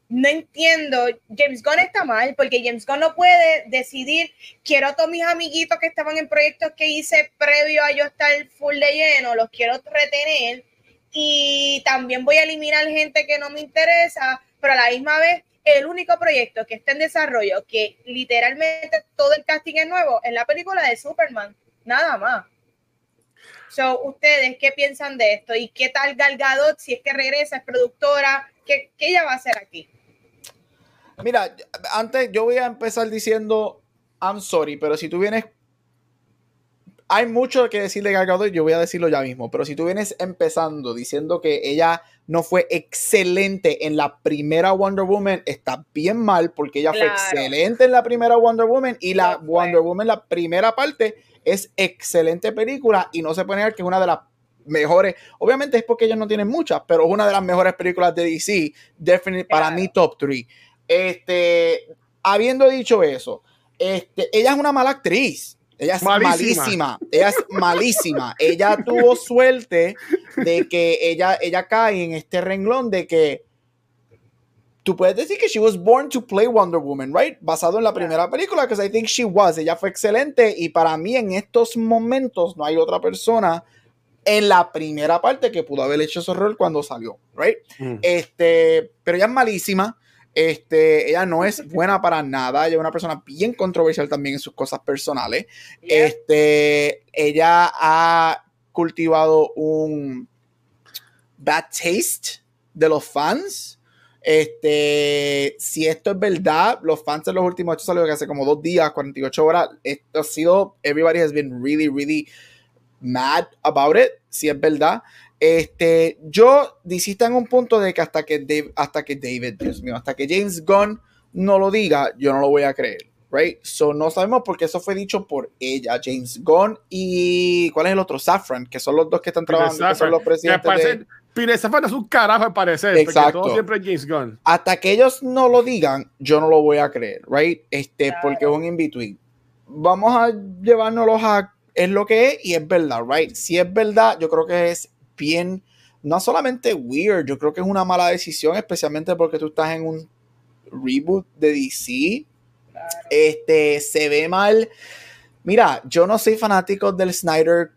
no entiendo, James Gunn está mal porque James Gunn no puede decidir, quiero a todos mis amiguitos que estaban en proyectos que hice previo a yo estar full de lleno, los quiero retener y también voy a eliminar gente que no me interesa, pero a la misma vez el único proyecto que está en desarrollo, que literalmente todo el casting es nuevo, es la película de Superman, nada más. So, ¿ustedes qué piensan de esto? ¿Y qué tal Gal Gadot, si es que regresa, es productora? ¿Qué, qué ella va a hacer aquí? Mira, antes yo voy a empezar diciendo I'm sorry, pero si tú vienes. Hay mucho que decir de Gal y yo voy a decirlo ya mismo. Pero si tú vienes empezando diciendo que ella no fue excelente en la primera Wonder Woman, está bien mal porque ella fue excelente en la primera Wonder Woman y la Wonder Woman, la primera parte, es excelente película y no se puede negar que es una de las mejores. Obviamente es porque ellos no tienen muchas, pero es una de las mejores películas de DC. Definitely para mí, top 3. Este, habiendo dicho eso, este, ella es una mala actriz. Ella es malísima. Ella es malísima. ella tuvo suerte de que ella, ella cae en este renglón de que tú puedes decir que she was born to play Wonder Woman, right? Basado en la primera película, que I think she was. Ella fue excelente y para mí en estos momentos no hay otra persona en la primera parte que pudo haber hecho ese rol cuando salió, right? Mm. Este, pero ella es malísima. Este, ella no es buena para nada. Ella es una persona bien controversial también en sus cosas personales. Este, ella ha cultivado un bad taste de los fans. Este, si esto es verdad, los fans en los últimos, esto salió que hace como dos días, 48 horas, esto ha sido, everybody has been really, really mad about it, si es verdad. Este, yo disista en un punto de que hasta que, hasta que David, Dios mío, hasta que James Gunn no lo diga, yo no lo voy a creer. Right? So no sabemos porque eso fue dicho por ella, James Gunn y ¿cuál es el otro? Safran, que son los dos que están trabajando, que son los presidentes. Pine Safran es un carajo al parecer, Exacto. todo siempre James Gunn. Hasta que ellos no lo digan, yo no lo voy a creer, right? Este, porque es un in-between. Vamos a llevárnoslos a es lo que es y es verdad, right? Si es verdad, yo creo que es bien, no solamente weird, yo creo que es una mala decisión, especialmente porque tú estás en un reboot de DC. Este, se ve mal. Mira, yo no soy fanático del Snyder,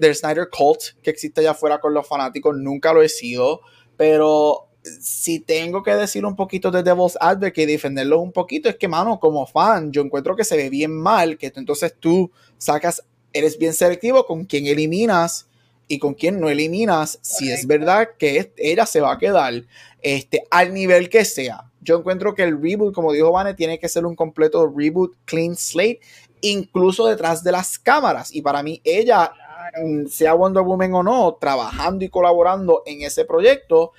del Snyder Cult que existe allá afuera con los fanáticos, nunca lo he sido, pero si tengo que decir un poquito de Devil's Advocate y defenderlo un poquito, es que, mano, como fan, yo encuentro que se ve bien mal que entonces tú sacas, eres bien selectivo con quien eliminas y con quién no eliminas si es verdad que ella se va a quedar este, al nivel que sea. Yo encuentro que el reboot, como dijo Vane, tiene que ser un completo reboot, clean slate, incluso detrás de las cámaras. Y para mí, ella, mm, sea Wonder Woman o no, trabajando y colaborando en ese proyecto,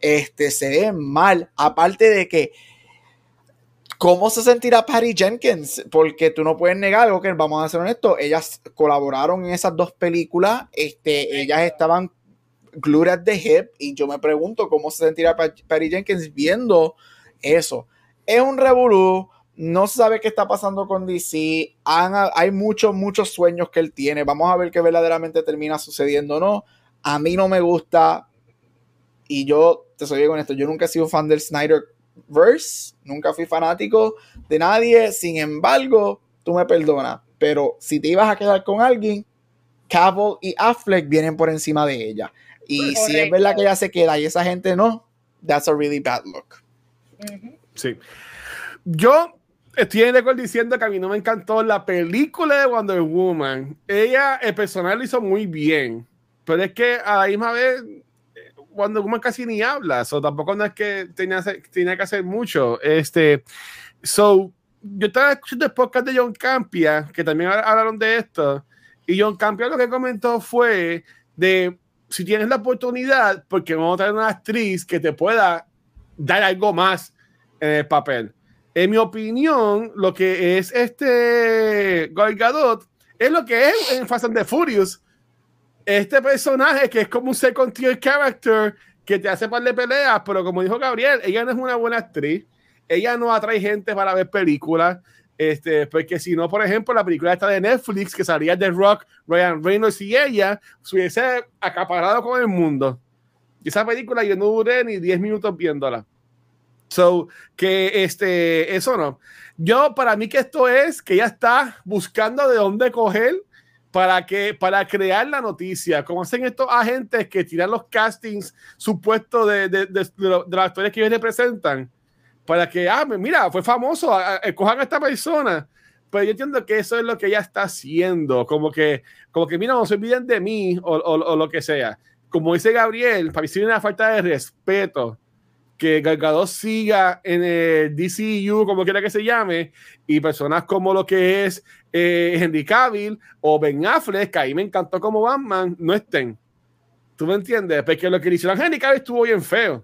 este, se ve mal. Aparte de que ¿Cómo se sentirá Patty Jenkins? Porque tú no puedes negar algo que vamos a ser honestos, ellas colaboraron en esas dos películas, este, ellas estaban glued at the hip y yo me pregunto cómo se sentirá Patty Jenkins viendo eso. Es un revolú, no se sabe qué está pasando con DC, hay muchos, muchos sueños que él tiene, vamos a ver qué verdaderamente termina sucediendo o no. A mí no me gusta y yo te soy con esto, yo nunca he sido fan del Snyder verse, nunca fui fanático de nadie, sin embargo, tú me perdonas, pero si te ibas a quedar con alguien, Cavill y Affleck vienen por encima de ella. Y si es verdad que ella se queda y esa gente no, that's a really bad look. Sí. Yo estoy en acuerdo diciendo que a mí no me encantó la película de Wonder Woman. Ella, el personal lo hizo muy bien, pero es que a la misma vez cuando Woman casi ni habla, o tampoco no es que tenía, tenía que hacer mucho. Este, so, yo estaba escuchando el podcast de John Campia, que también hablaron de esto, y John Campia lo que comentó fue de si tienes la oportunidad, porque vamos a traer una actriz que te pueda dar algo más en el papel. En mi opinión, lo que es este Gal Gadot es lo que es en Fast and the Furious este personaje que es como un second tier character que te hace par de peleas, pero como dijo Gabriel, ella no es una buena actriz, ella no atrae gente para ver películas, este, porque si no, por ejemplo, la película esta de Netflix que salía de Rock, Ryan Reynolds y ella, se hubiese acaparado con el mundo. Y esa película yo no duré ni 10 minutos viéndola. So, que este, eso no. Yo, para mí que esto es que ella está buscando de dónde coger para, que, para crear la noticia, como hacen estos agentes que tiran los castings supuestos de, de, de, los actores que ellos representan, para que, ah, mira, fue famoso, cojan a esta persona. Pero yo entiendo que eso es lo que ella está haciendo, como que, como que mira, no se olviden de mí o, o, lo que sea. Como dice Gabriel, para mí una falta de respeto que Gal siga en el DCU, como quiera que se llame, y personas como lo que es eh, Henry Cavill o Ben Affleck, que ahí me encantó como Batman, no estén. ¿Tú me entiendes? Porque lo que le hicieron Henry Cavill estuvo bien feo.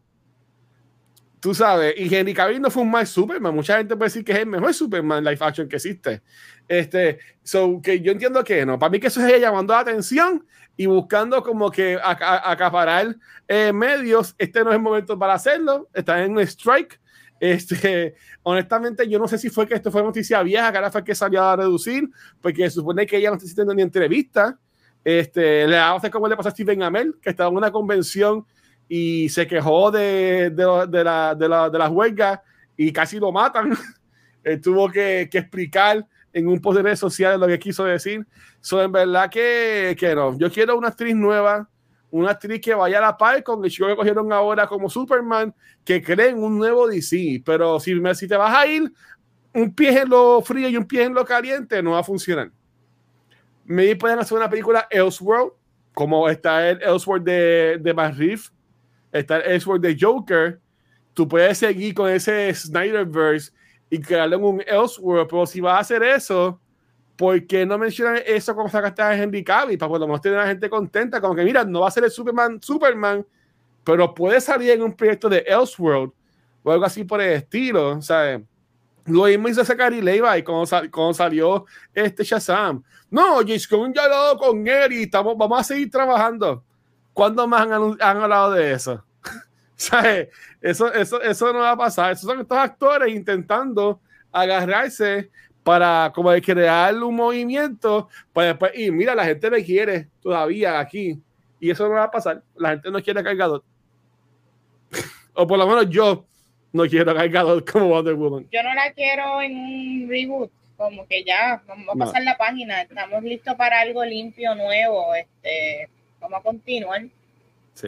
Tú sabes, y Henry Cavill no fue un mal Superman. Mucha gente puede decir que es el mejor Superman live action que existe. Este, so, que yo entiendo que no. Para mí que eso es ella llamando la atención y buscando como que acaparar eh, medios. Este no es el momento para hacerlo. Está en un strike. Este, honestamente, yo no sé si fue que esto fue noticia vieja, que ahora fue que salió a reducir, porque supone que ella no está haciendo ni entrevista. Este, le hace como le pasó a Steven Amell, que estaba en una convención y se quejó de, de, de, la, de, la, de las huelgas y casi lo matan. Tuvo que, que explicar en un post de redes sociales lo que quiso decir. So, en verdad que, que no. Yo quiero una actriz nueva, una actriz que vaya a la par con el chico que cogieron ahora como Superman, que creen un nuevo DC. Pero si, si te vas a ir un pie en lo frío y un pie en lo caliente, no va a funcionar. Me pueden hacer una película Elseworld, como está el Elseworld de, de Matt está el Elseworld de Joker. Tú puedes seguir con ese Snyderverse y crearlo un Elseworld. Pero si vas a hacer eso, ¿por qué no mencionan eso como sacaste a Henry Cavill? Para por lo menos a la gente contenta, como que mira, no va a ser el Superman, Superman, pero puede salir en un proyecto de Elseworld o algo así por el estilo, ¿sabes? Lo mismo hizo Zachary Levi cuando, cuando salió este Shazam. No, James Gunn ya hablado con él y estamos, vamos a seguir trabajando. ¿Cuándo más han, hablado de eso? Eso, eso, eso no va a pasar. Esos son estos actores intentando agarrarse para como crear un movimiento para después, y mira, la gente me quiere todavía aquí. Y eso no va a pasar. La gente no quiere cargador. o por lo menos yo no quiero cargador como Wonder Woman. Yo no la quiero en un reboot. Como que ya, vamos a pasar la página. Estamos listos para algo limpio, nuevo. Este, vamos a continuar.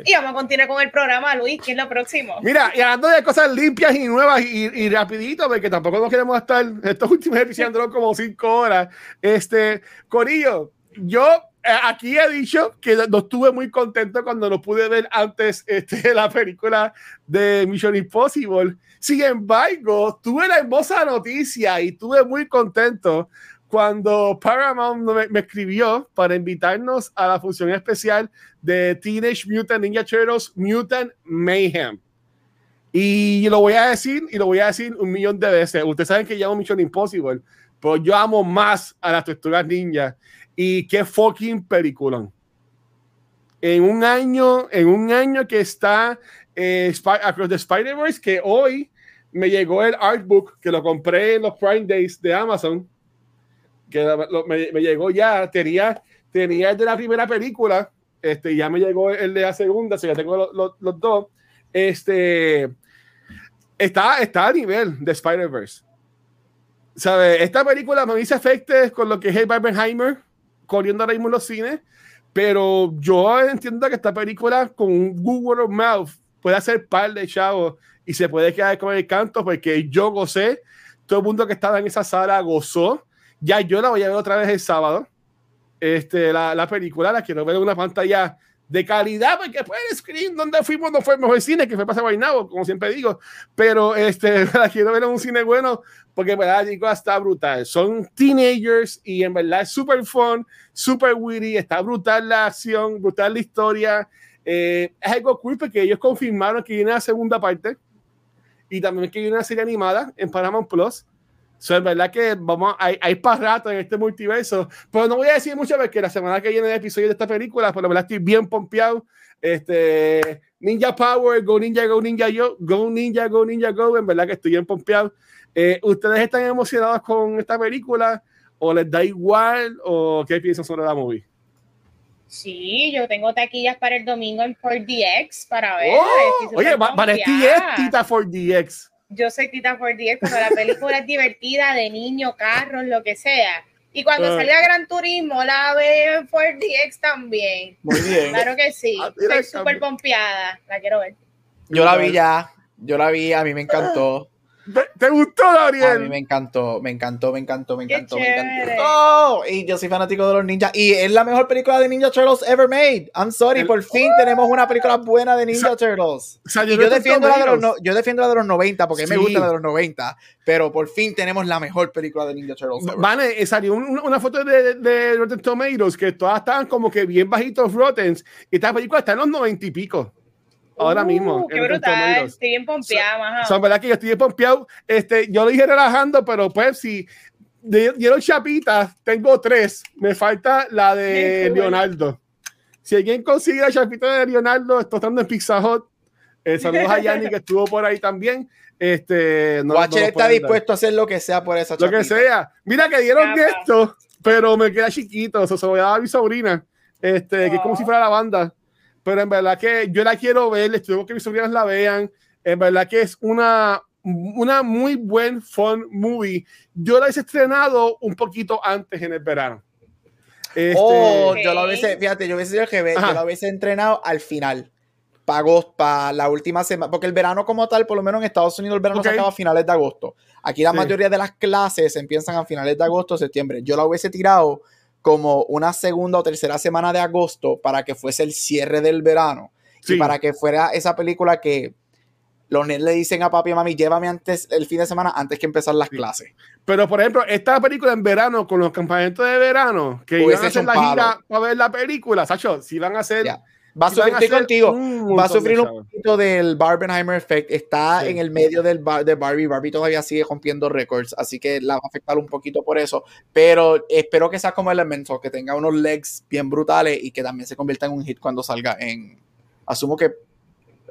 Y vamos a continuar con el programa, Luis, que es lo próximo. Mira, y hablando de cosas limpias y nuevas y, y rapidito, porque tampoco nos queremos estar estos últimos episodios como cinco horas. Este, Corillo, yo aquí he dicho que no estuve muy contento cuando lo pude ver antes este, la película de Mission Impossible. Sin embargo, tuve la hermosa noticia y estuve muy contento cuando Paramount me, escribió para invitarnos a la función especial de Teenage Mutant Ninja Turtles Mutant Mayhem. Y lo voy a decir, y lo voy a decir un millón de veces. Ustedes saben que llamo Mission Impossible, pero yo amo más a las tortugas ninja. Y qué fucking película. En un año, en un año que está eh, Across the Spider-Verse, que hoy me llegó el artbook, que lo compré en los Prime Days de Amazon, que me, llegó ya, tenía, tenía el de la primera película, este, ya me llegó el de la segunda, si ya tengo los dos. Este, está, está a nivel de Spider-Verse. ¿Sabe? Esta película me dice efectos con lo que es el Barbenheimer corriendo ahora mismo en los cines, pero yo entiendo que esta película con un Google of Mouth puede hacer par de chavos y se puede quedar con el canto porque yo gocé, todo el mundo que estaba en esa sala gozó. Ya yo la voy a ver otra vez el sábado. Este, la, la película la quiero ver en una pantalla de calidad, porque fue el screen donde fuimos, no fue el mejor cine, que fue para Guaynabo, como siempre digo, pero este, la quiero ver en un cine bueno, porque verdad, chicos, está brutal. Son teenagers y en verdad es súper fun, súper witty, está brutal la acción, brutal la historia. Eh, es algo cool porque ellos confirmaron que viene la segunda parte y también que viene una serie animada en Paramount Plus So, es verdad que vamos, hay, hay para rato en este multiverso, pero no voy a decir mucho porque la semana que viene el episodio de esta película, por lo verdad estoy bien pompeado. Este, Ninja Power, Go Ninja, Go Ninja, Yo, Go Ninja, Go Ninja, Go, en verdad que estoy bien pompeado. Eh, ¿Ustedes están emocionados con esta película o les da igual o qué piensan sobre la movie? Sí, yo tengo taquillas para el domingo en 4DX para ver. Oh, oye, Vanesti es Tita 4DX yo soy Tita for 10 cuando la película es divertida, de niño, carros, lo que sea. Y cuando uh, salga Gran Turismo, la veo en 4DX también. Muy bien. Claro que sí. Ah, Estoy súper pompeada. La quiero ver. Yo la vi ya. Yo la vi, a mí me encantó. ¿Te gustó, Gabriel? A mí me encantó, me encantó, me encantó, me encantó, me encantó. Y yo soy fanático de los ninjas. Y es la mejor película de Ninja Turtles ever made. I'm sorry, por fin tenemos una película buena de Ninja Turtles. y yo defiendo, la de los, yo defiendo la de los 90 porque me gusta la de los 90. Pero por fin tenemos la mejor película de Ninja Turtles. Ever. Vale, eh, salió una foto de, de, Rotten Tomatoes que todas estaban como que bien bajitos Rottens. Y esta película está en los 90 y pico ahora uh, mismo. Qué brutal, estoy bien pompeado. Son, verdad que yo estoy bien pompeado. Este, yo lo dije relajando, pero pues si dieron chapitas, tengo tres. Me falta la de Leonardo. Si alguien consigue la chapita de Leonardo, estoy estando en Pizza Hut. Eh, saludos a Yanni que estuvo por ahí también. Este, no, está dispuesto a hacer lo que sea por esa chapita. Lo que sea. Mira que dieron esto, pero me queda chiquito. Eso se lo voy a dar a mi sobrina. Este, que es como si fuera la banda pero en verdad que yo la quiero ver, les tengo que mis sobrinas la vean. En verdad que es una, una muy buen fun movie. Yo la he estrenado un poquito antes en el verano. Este... Oh, yo la hubiese, fíjate, yo hubiese, yo la hubiese entrenado al final. Para agosto, para la última semana, porque el verano como tal, por lo menos en Estados Unidos, el verano se acaba a finales de agosto. Aquí la mayoría de las clases empiezan a finales de agosto, septiembre. Yo la hubiese tirado como una segunda o tercera semana de agosto para que fuese el cierre del verano y para que fuera esa película que los niños le dicen a papi y mami, llévame antes el fin de semana antes que empezar las clases. Pero, por ejemplo, esta película en verano, con los campamentos de verano, que iban a hacer la gira para ver la película, Sacho, si van a hacer Va a sufrir contigo. Va a sufrir un poquito del Barbenheimer effect. Está en el medio del de Barbie. Barbie todavía sigue rompiendo récords, así que la va a afectar un poquito por eso. Pero espero que sea como Elemental, que tenga unos legs bien brutales y que también se convierta en un hit cuando salga en. Asumo que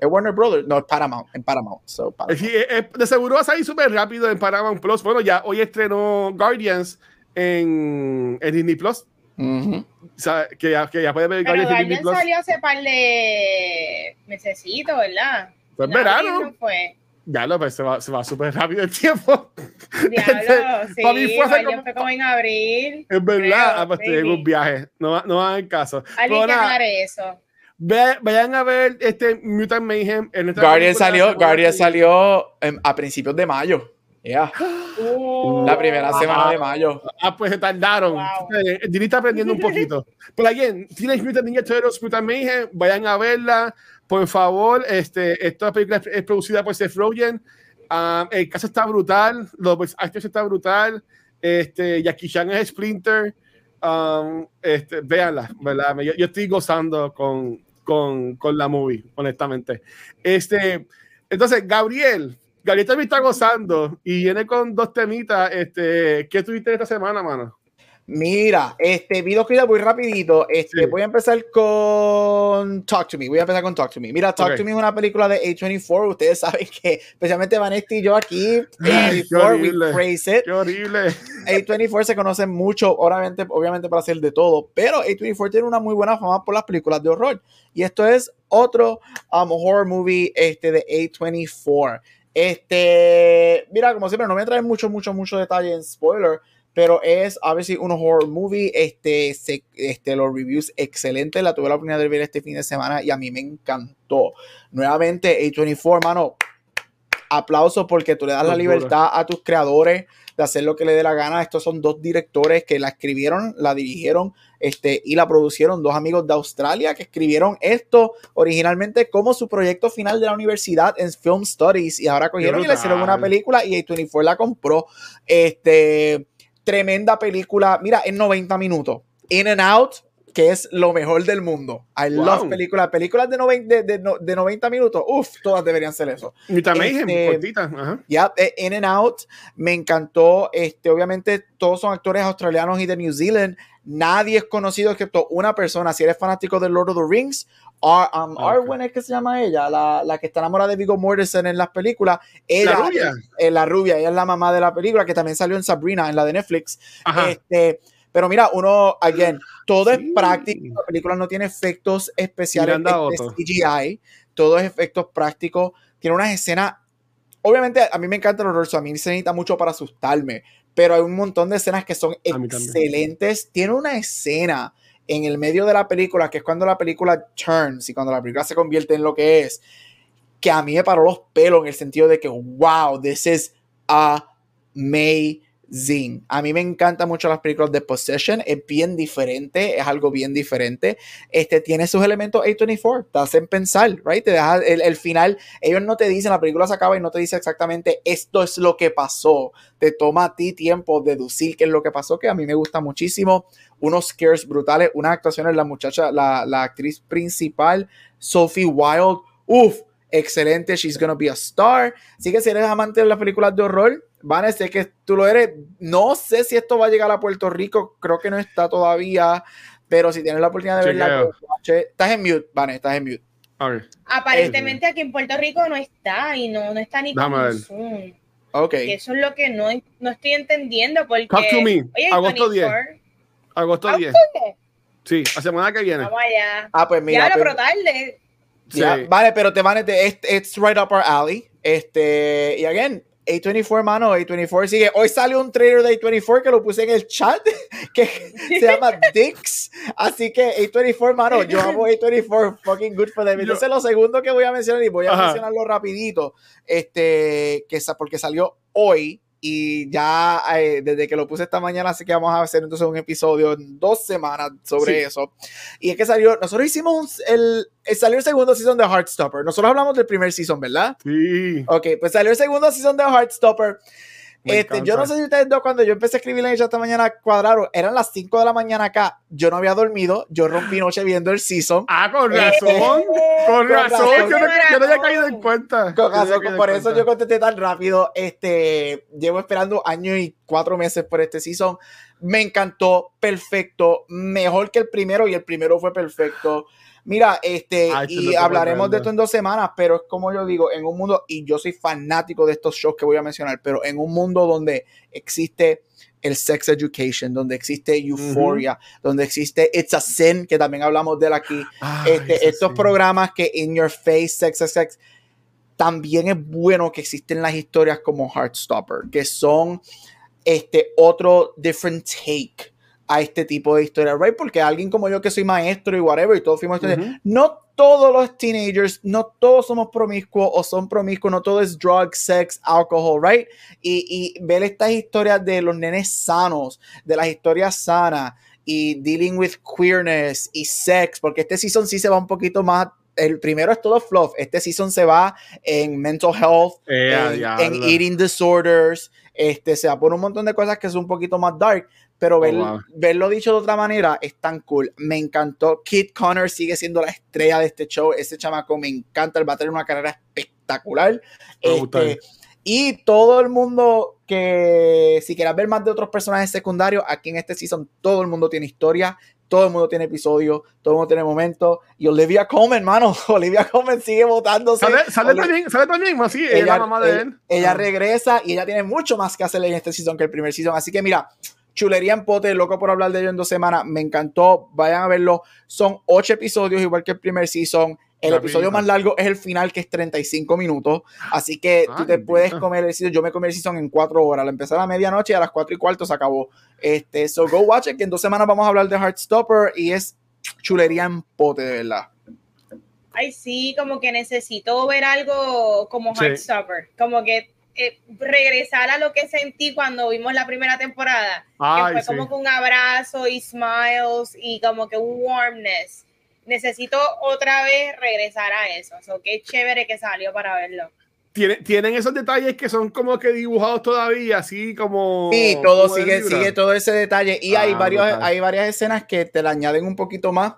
es Warner Brothers, no, es Paramount, en Paramount. de seguro va a salir súper rápido en Paramount Plus. Bueno, ya hoy estrenó Guardians en, en Disney Plus que, ya, que ya puede ver Pero Guardian salió hace par de necesito, ¿verdad? Pues verano. fue. Ya lo pues se va, se va súper rápido el tiempo. Diablo, este, sí, para mí fue, como, fue como en abril. Es verdad, pues en un viaje. No, no hagan caso. Alguien que eso. Ve, vayan a ver este Mutant Mayhem. En Guardian salió, Guardian salió a principios de mayo. Ya. Uh. la primera semana de mayo. Ah, pues se tardaron. Wow. Eh, está aprendiendo un poquito. Pero alguien, Teenage Mutant Ninja Turtles Mutant Mayhem, vayan a verla. Por favor, este, esta película es, producida por Seth Rogen. Ah, el caso está brutal, los actores está brutal. Este, Jackie Chan es Splinter. Um, este, véanla, ¿verdad? Yo, yo, estoy gozando con, con, con, la movie, honestamente. Este, entonces, Gabriel, Gabriel también está gozando y viene con dos temitas. Este, ¿Qué tuviste esta semana, mano? Mira, este video que muy rapidito. Este, voy a empezar con Talk to Me. Voy a empezar con Talk to Me. Mira, Talk to Me es una película de A24. Ustedes saben que, especialmente Vanessa y yo aquí, A24, we praise it. Qué horrible. A24 se conoce mucho, obviamente, obviamente para hacer de todo, pero A24 tiene una muy buena fama por las películas de horror. Y esto es otro um, horror movie este, de A24. Este, mira, como siempre, no me trae mucho, mucho, mucho detalle en spoiler pero es a ver si un horror movie. Este, este, los reviews excelentes. La tuve la oportunidad de ver este fin de semana y a mí me encantó. Nuevamente, A24, mano, aplauso porque tú le das la libertad a tus creadores de hacer lo que le dé la gana. Estos son dos directores que la escribieron, la dirigieron este, y la producieron, dos amigos de Australia que escribieron esto originalmente como su proyecto final de la universidad en Film Studies y ahora cogieron y le hicieron una película y A24 la compró. Este, Tremenda película. Mira, en 90 minutos. In and Out, que es lo mejor del mundo. I love películas. Películas de, 90, de, de, 90 minutos. Uf, todas deberían ser eso. Y también este, Ya, eh, In and Out. Me encantó. Este, obviamente, todos son actores australianos y de New Zealand. Nadie es conocido excepto una persona. Si eres fanático de Lord of the Rings, um, Arwen es que se llama ella, la, la, que está enamorada de Viggo Mortensen en las películas. Ella, la rubia. Es, la rubia, ella es la mamá de la película, que también salió en Sabrina, en la de Netflix. Este, pero mira, uno, again, todo es práctico. La película no tiene efectos especiales de CGI, todo es efectos prácticos. Tiene unas escenas. Obviamente, a mí me encanta el horror, a mí se necesita mucho para asustarme, pero hay un montón de escenas que son excelentes. Tiene una escena en el medio de la película, que es cuando la película turns y cuando la película se convierte en lo que es, que a mí me paró los pelos en el sentido de que, wow, this is amazing. Zing. A mí me encantan mucho las películas de Possession, es bien diferente, es algo bien diferente. Este tiene sus elementos A24, te hacen pensar, right? Te deja el, final, ellos no te dicen, la película se acaba y no te dice exactamente esto es lo que pasó. Te toma a ti tiempo deducir qué es lo que pasó, que a mí me gusta muchísimo. Unos scares brutales, unas actuaciones, la muchacha, la, la actriz principal, Sophie Wilde, uff, excelente, she's gonna be a star. Así que si eres amante de las películas de horror, Van, sé que tú lo eres. No sé si esto va a llegar a Puerto Rico, creo que no está todavía, pero si tienes la oportunidad de verla, estás en mute, Van, estás en mute. Aparentemente aquí en Puerto Rico no está y no, no está ni con Zoom. Ok. eso es lo que no, no estoy entendiendo porque... Talk to me. Agosto 10. Agosto 10. Sí, la semana que viene. Vamos allá. Ah, pues mira. Ya, pero tarde. Sí. vale, pero te van a... It's right up our alley. Este, y again, a24, mano, A24 sigue. Hoy salió un trailer de A24 que lo puse en el chat, que se llama Dix. Así que A24, mano, yo amo A24, fucking good for them. Entonces, lo segundo que voy a mencionar, y voy a mencionarlo rapidito, este, que porque salió hoy, y ya eh, desde que lo puse esta mañana, así que vamos a hacer entonces un episodio en dos semanas sobre eso. Y es que salió, nosotros hicimos el, eh, salió el segundo season de Heartstopper. Nosotros hablamos del primer season, ¿verdad? Sí. Ok, pues salió el segundo season de Heartstopper. Este, yo no sé si ustedes dos, cuando yo empecé a escribir en ella esta mañana, cuadraron, eran las 5 de la mañana acá, yo no había dormido, yo rompí noche viendo el season. Ah, con razón, con, razón, yo, no, había caído en cuenta. Con razón, por eso yo contesté tan rápido, este, llevo esperando años y cuatro meses por este season, me encantó, perfecto, mejor que el primero y el primero fue perfecto. Mira, este, ah, y hablaremos de esto en dos semanas, pero es como yo digo, en un mundo, y yo soy fanático de estos shows que voy a mencionar, pero en un mundo donde existe el sex education, donde existe euphoria, donde existe It's a Sin, que también hablamos de él aquí, este, estos programas que in your face, sex, sex, sex, también es bueno que existen las historias como Heartstopper, que son este otro different take a este tipo de historia, right? Porque alguien como yo que soy maestro y whatever y todos fuimos no todos los teenagers, no todos somos promiscuos o son promiscuos, no todo es drug, sex, alcohol, right? Y, y ver estas historias de los nenes sanos, de las historias sanas y dealing with queerness y sex, porque este season sí se va un poquito más el primero es todo fluff. Este season se va en mental health, eh, en, eating disorders. Este se va por un montón de cosas que son un poquito más dark. Pero oh, verlo dicho de otra manera es tan cool. Me encantó. Kit Connor sigue siendo la estrella de este show. Ese chamaco me encanta. Él va a tener una carrera espectacular. Este, y todo el mundo que, si quieras ver más de otros personajes secundarios, aquí en este season todo el mundo tiene historia, todo el mundo tiene episodio, todo el mundo tiene momento. Y Olivia Colman, mano, Olivia Colman sigue votándose. Sale, sale también, sale también, sí, ella, la mamá de él. Ella ah. regresa y ella tiene mucho más que hacer en este season que el primer season. Así que mira, chulería en pote, loco por hablar de ello en dos semanas. Me encantó, vayan a verlo. Son ocho episodios, igual que el primer season. El episodio más largo es el final, que es 35 minutos. Así que tú te puedes comer el season. Yo me comí el season en cuatro horas. La empecé a la medianoche y a las cuatro y cuarto se acabó. Este, so go watch it, que en dos semanas vamos a hablar de Heartstopper y es chulería en pote, de verdad. Ay, sí, como que necesito ver algo como Heartstopper. Como que eh, regresar a lo que sentí cuando vimos la primera temporada. que fue como que un abrazo y smiles y como que un warmness necesito otra vez regresar a eso. So, qué chévere que salió para verlo. tienen esos detalles que son como que dibujados todavía, así como. Sí, todo sigue, sigue todo ese detalle. Y hay, ah, varios, hay varias escenas que te la añaden un poquito más,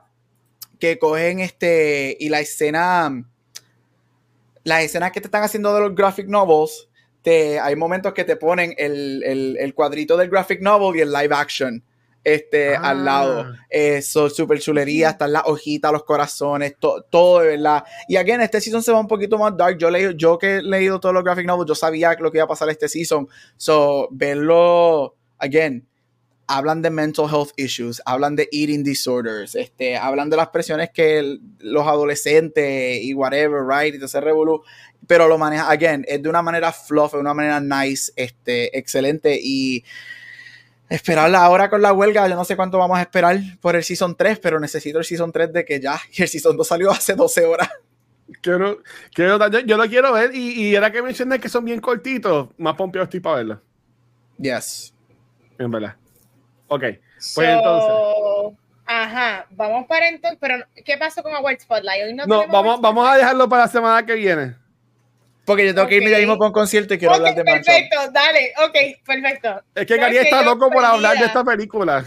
que cogen este. Y la escena. Las escenas que te están haciendo de los graphic novels, te, hay momentos que te ponen el, el, el cuadrito del graphic novel y el live action este, al lado. Eso, super chulería, están las hojitas, los corazones, todo de verdad. Y again, este season se va un poquito más dark. Yo, leí, yo que he leído todos los graphic novels, yo sabía lo que iba a pasar este season. So, verlo, again, hablan de mental health issues, hablan de eating disorders, este, hablan de las presiones que los adolescentes y whatever, right, y se revolú, pero lo maneja, again, es de una manera fluff, de una manera nice, este, excelente y esperarla ahora con la huelga, yo no sé cuánto vamos a esperar por el Season 3, pero necesito el Season 3 de que ya, y el Season 2 salió hace 12 horas. Quiero, quiero, yo, lo quiero ver y, y era que mencioné que son bien cortitos, más pompeado estoy para verlo. Yes. En verdad. Ok, pues entonces. Ajá, vamos para entonces, pero ¿qué pasó con Award Spotlight? no, no vamos, vamos a dejarlo para la semana que viene. Porque yo tengo que irme ya mismo para un concierto y quiero hablar de Perfecto, dale, ok, perfecto. Es que Gary está loco por hablar de esta película.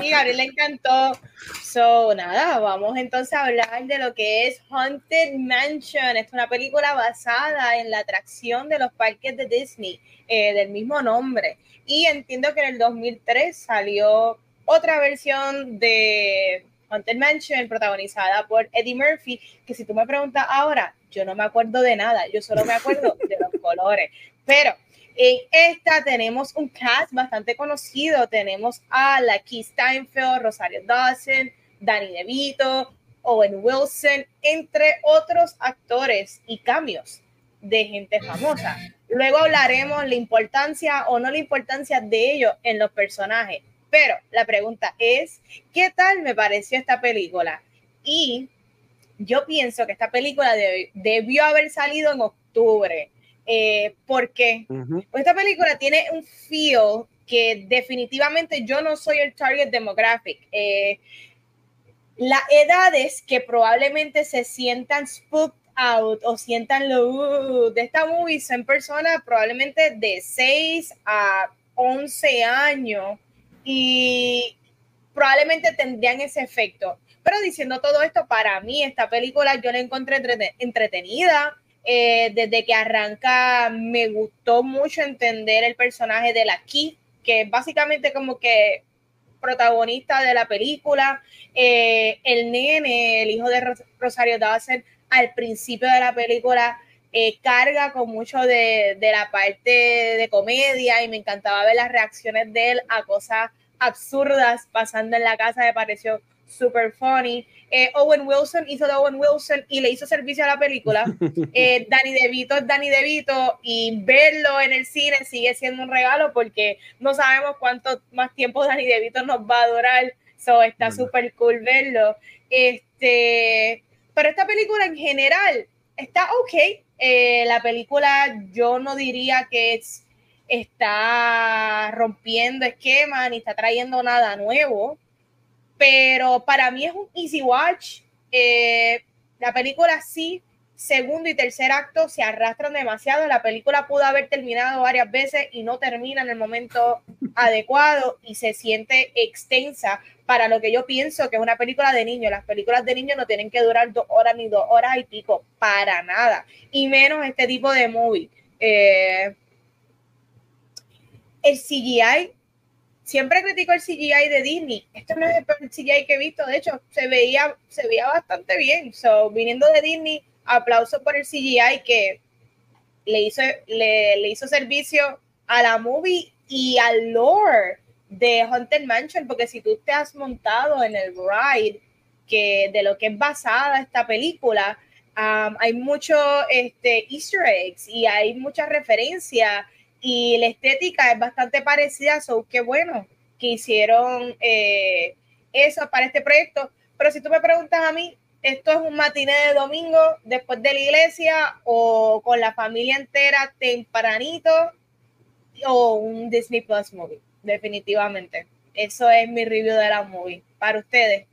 Sí, Gary le encantó. So, nada, vamos entonces a hablar de lo que es Haunted Mansion. Es una película basada en la atracción de los parques de Disney, eh, del mismo nombre. Y entiendo que en el 2003 salió otra versión de Haunted Mansion, protagonizada por Eddie Murphy, que si tú me preguntas ahora, yo no me acuerdo de nada, yo solo me acuerdo de los colores. Pero en esta tenemos un cast bastante conocido, tenemos a la Keith Steinfeld, Rosario Dawson, Danny DeVito, Owen Wilson, entre otros actores y cambios de gente famosa. Luego hablaremos la importancia o no la importancia de ellos en los personajes. Pero la pregunta es, ¿qué tal me pareció esta película? Y yo pienso que esta película debió haber salido en octubre. Eh, ¿Por qué? Pues esta película tiene un feel que definitivamente yo no soy el target demographic. Eh, las edades que probablemente se sientan spooked out o sientan lo uh, de esta movie son personas probablemente de 6 a 11 años y probablemente tendrían ese efecto. Pero diciendo todo esto, para mí esta película yo la encontré entretenida. Eh, desde que arranca me gustó mucho entender el personaje de la Key, que básicamente como que protagonista de la película. Eh, el nene, el hijo de Rosario Dawson, al principio de la película eh, carga con mucho de, de, la parte de comedia y me encantaba ver las reacciones de él a cosas absurdas pasando en la casa, me pareció super funny. Eh, Owen Wilson hizo de Owen Wilson y le hizo servicio a la película. Eh, Danny DeVito es Danny DeVito y verlo en el cine sigue siendo un regalo porque no sabemos cuánto más tiempo Danny DeVito nos va a durar. So está súper cool verlo. Este, pero esta película en general está ok. Eh, la película yo no diría que es, está rompiendo esquemas ni está trayendo nada nuevo, pero para mí es un easy watch. Eh, la película sí segundo y tercer acto se arrastran demasiado. La película pudo haber terminado varias veces y no termina en el momento adecuado y se siente extensa para lo que yo pienso que es una película de niños. Las películas de niños no tienen que durar dos horas ni dos horas y pico, para nada. Y menos este tipo de movie. Eh, el CGI, siempre critico el CGI de Disney. Esto no es el CGI que he visto, de hecho, se veía, se veía bastante bien. So, viniendo de Disney, aplauso por el CGI que le hizo, le, hizo servicio a la movie y al lore de Haunted Mansion, porque si tú te has montado en el ride que de lo que es basada esta película, um, hay mucho este, easter eggs y hay muchas referencias y la estética es bastante parecida, so qué bueno que hicieron eh, eso para este proyecto. Pero si tú me preguntas a mí, esto es un matiné de domingo después de la iglesia o con la familia entera tempranito o un Disney Plus movie, definitivamente. Eso es mi review de la movie. Para ustedes,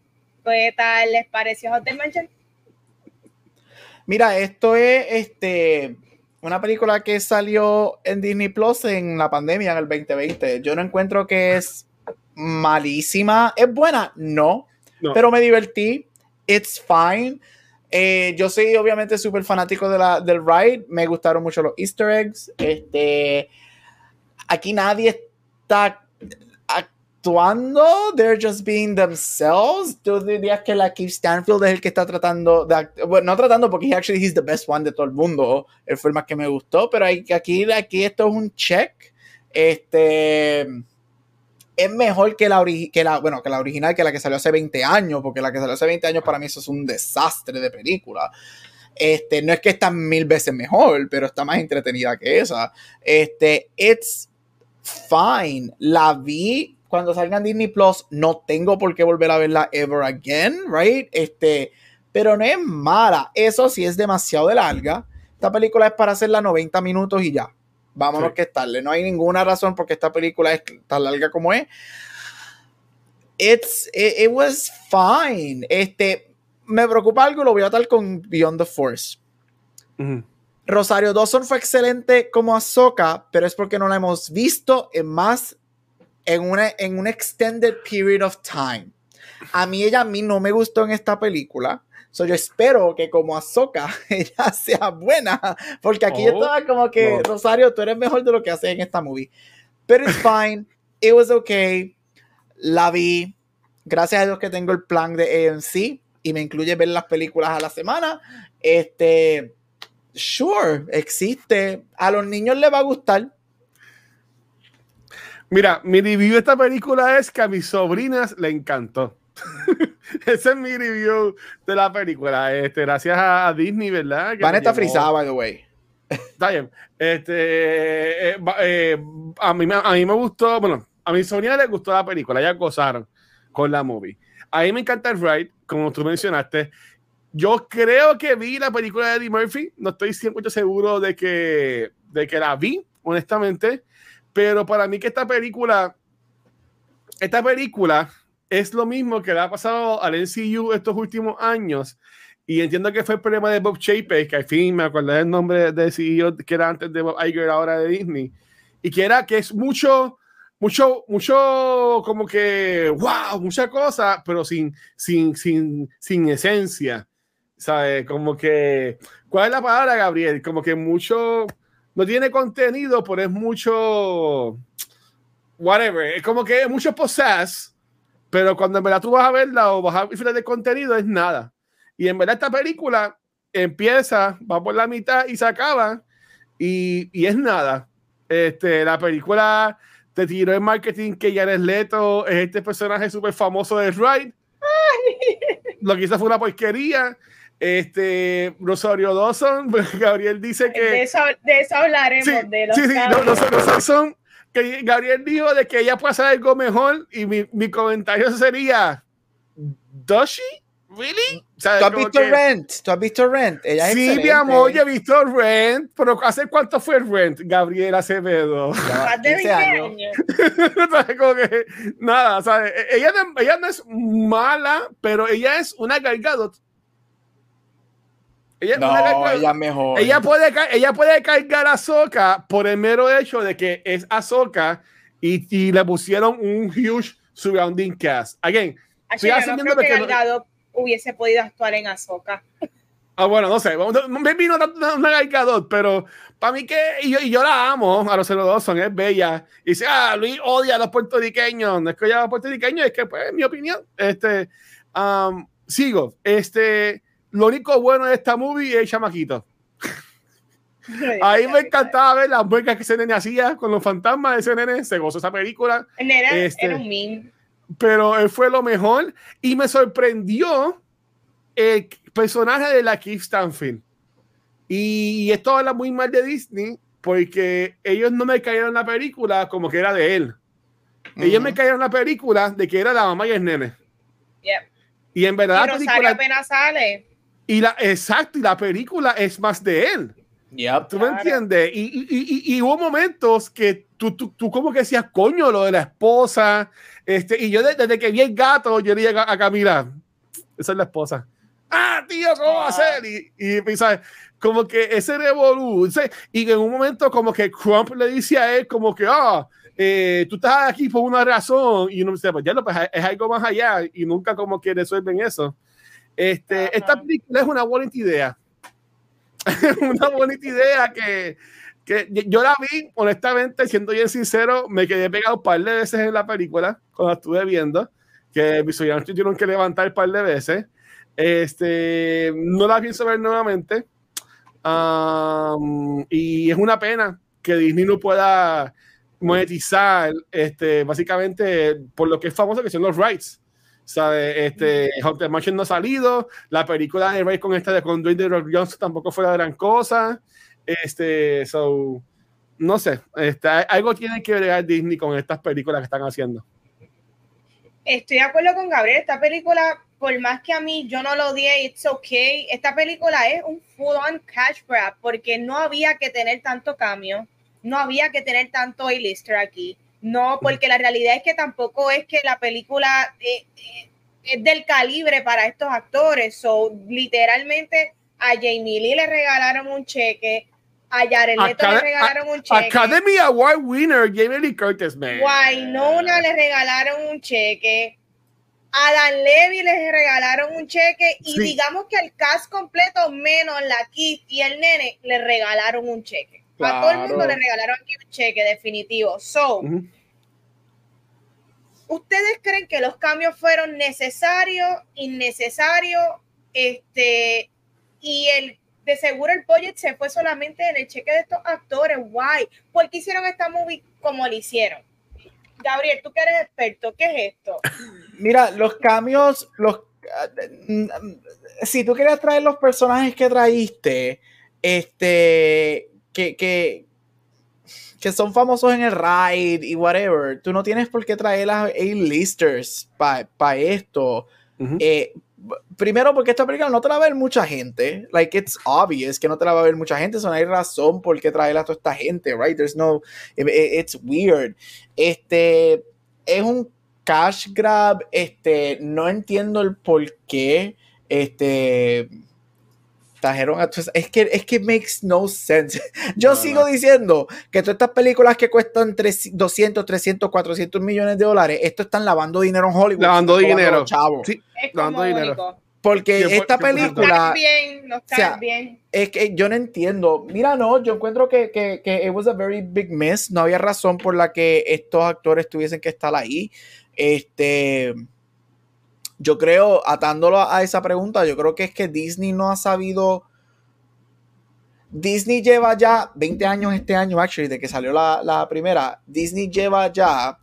¿qué tal les pareció Hotel Mansion? Mira, esto es este una película que salió en Disney Plus en la pandemia en el 2020. Yo no encuentro que es malísima. ¿Es buena? no. pero me divertí it's fine. Eh, yo soy obviamente súper fanático de la, del ride. Me gustaron mucho los easter eggs. Este, aquí nadie está actuando. They're just being themselves. Tú dirías que la Keith Stanfield es el que está tratando de bueno, no tratando porque actually he's the best one de todo el mundo. Él fue el más que me gustó. Pero aquí, aquí esto es un check. Este es mejor que la, que la, bueno, que la original, que la que salió hace 20 años, porque la que salió hace 20 años para mí eso es un desastre de película. Este, no es que está mil veces mejor, pero está más entretenida que esa. Este, it's fine. La vi cuando salga en Disney Plus, no tengo por qué volver a verla ever again, right? Este, pero no es mala. Eso sí es demasiado de larga. Esta película es para hacerla 90 minutos y ya vámonos que estarle. No hay ninguna razón porque esta película es tan larga como es. It's, it, was fine. Este, me preocupa algo, lo voy a tal con Beyond the Force. Rosario Dawson fue excelente como Ahsoka, pero es porque no la hemos visto en más, en una, en un extended period of time. A mí ella a mí no me gustó en esta película. So, yo espero que como Ahsoka ella sea buena, porque aquí yo oh, estaba como que, Rosario, tú eres mejor de lo que haces en esta movie. Pero it's fine, it was okay, la vi. Gracias a Dios que tengo el plan de AMC y me incluye ver las películas a la semana. Este, sure, existe. A los niños les va a gustar. Mira, mi review de esta película es que a mis sobrinas le encantó. Ese es mi review de la película. Este, gracias a Disney, ¿verdad? Van está frisada, by the way. Está bien. Este, eh, eh, a, mí, a mí me gustó, bueno, a mi sobrina le gustó la película, ya gozaron con la movie. A mí me encanta el ride, como tú mencionaste. Yo creo que vi la película de Eddie Murphy, no estoy 100% seguro de que, de que la vi, honestamente, pero para mí que esta película, esta película es lo mismo que le ha pasado al NCU estos últimos años. Y entiendo que fue el problema de Bob Chapek, que al fin me acordé del nombre de CEO que era antes de Bob Iger, ahora de Disney. Y que era que es mucho, mucho, mucho como que, wow, mucha cosa, pero sin, sin, sin, sin esencia. ¿Sabes? Como que, ¿cuál es la palabra, Gabriel? Como que mucho, no tiene contenido, pero es mucho, whatever. Es como que mucho possess pero cuando en verdad tú vas a verla o vas a ver de contenido, es nada. Y en verdad esta película empieza, va por la mitad y se acaba y, y es nada. Este, la película te tiró en marketing que Jared Leto es este personaje súper famoso de Ride. Lo que hizo fue una porquería. Este, Rosario Dawson, Gabriel dice que. De eso, de eso hablaremos. Sí, de los sí, sí, que Gabriel dijo de que ella puede hacer algo mejor y mi, mi comentario sería, ¿Doshi? ¿really? ¿Tú has visto Rent? ¿Tú has visto Rent? Ella sí, mi amor, yo he visto Rent, pero ¿hace cuánto fue Rent, Gabriela Acevedo? Más de 20 años. que, nada, ¿sabes? Ella, ella no es mala, pero ella es una Galgadot. Ella, no, ella mejor. Ella puede, ella puede cargar a Ahsoka por el mero hecho de que es Ahsoka y, y le pusieron un huge surrounding cast. Again, estoy asumiendo no creo que, que hubiese podido actuar en Ahsoka. Ah, bueno, no sé. Me vino una, una pero para mí que. Y yo, y yo, la amo a los son es bella. Y dice, ah, Luis odia a los puertorriqueños. No es que odia a los puertorriqueños, es que, pues, mi opinión. Este. Um, sigo. Este. Lo único bueno de esta movie es el chamaquito. Ahí me encantaba ver las muecas que ese nene hacía con los fantasmas de ese nene. Se gozó esa película. Era, este, era un meme pero él fue lo mejor y me sorprendió el personaje de la Keith Stanfield. Y esto habla muy mal de Disney porque ellos no me cayeron en la película como que era de él. Ellos me cayeron en la película de que era la mamá y el nene. Y en verdad la película, apenas sale. Y la, exacto, y la película es más de él. ¿Tú me entiendes? Y, y, y, hubo momentos que tú, tú, tú, como que decías, coño, lo de la esposa. Este, y yo desde, que vi el gato, yo le dije a, Camila, esa es la esposa. Ah, tío, ¿cómo va a ser? Y, y, ¿sabes? como que ese revolú. Y en un momento como que Trump le dice a él como que, ah, eh, tú estás aquí por una razón. Y uno dice, pues ya no, pues es algo más allá. Y nunca como que resuelven eso. Este, esta película es una buena idea una bonita idea que, que, yo la vi, honestamente, siendo bien sincero, me quedé pegado un par de veces en la película cuando estuve viendo, que mis oyentes tuvieron que levantar un par de veces. Este, no la pienso ver nuevamente. y es una pena que Disney no pueda monetizar, este, básicamente, por lo que es famoso, que son los rights. ¿Sabe? Este, Haunted Mansion no ha salido. La película de Ray con esta de con Dwayne Rock Johnson tampoco fue la gran cosa. Este, so, no sé. Este, algo tiene que ver Disney con estas películas que están haciendo. Estoy de acuerdo con Gabriel. Esta película, por más que a mí yo no lo odié, it's okay. Esta película es un full on cash grab porque no había que tener tanto cambio, no había que tener tanto A-lister aquí no, porque la realidad es que tampoco es que la película eh, eh, es del calibre para estos actores. So, literalmente a Jamie Lee le regalaron un cheque, a Jared Leto le regalaron un cheque. Academy Award winner Jamie Lee Curtis, man. Wynonna le regalaron un cheque. A Dan Levy les regalaron un cheque y digamos que el cast completo menos la Keith y el nene le regalaron un cheque. A todo el mundo le regalaron un cheque definitivo. So, ¿ustedes creen que los cambios fueron necesarios, innecesarios? Este, y el de seguro el budget se fue solamente en el cheque de estos actores. Why? ¿Por qué hicieron esta movie como lo hicieron? Gabriel, tú que eres experto, ¿qué es esto? Mira, los cambios, los si tú querías traer los personajes que traíste, este, que, que, que son famosos en el ride y whatever, tú no tienes por qué traer a A-listers para esto. Eh, primero, porque esta película no te la va a ver mucha gente. Like, it's obvious que no te la va a ver mucha gente. So no hay razón por qué traer a toda esta gente, right? There's no. It's weird. Este. Es un cash grab. Este. No entiendo el por qué. Este trajeron a es que es que makes no sense. Yo sigo diciendo que todas estas películas que cuestan 200, 300, 400 millones de dólares, esto están lavando dinero en Hollywood. Lavando dinero. Chavos. Sí, lavando dinero. Porque esta película. bien, no bien. Es que yo no entiendo. Mira, no, yo encuentro que, que, que it was a very big miss. No había razón por la que estos actores tuviesen que estar ahí. Este yo creo, atándolo a esa pregunta, yo creo que es que Disney no ha sabido. Disney lleva ya 20 años este año, actually, de que salió la, primera. Disney lleva ya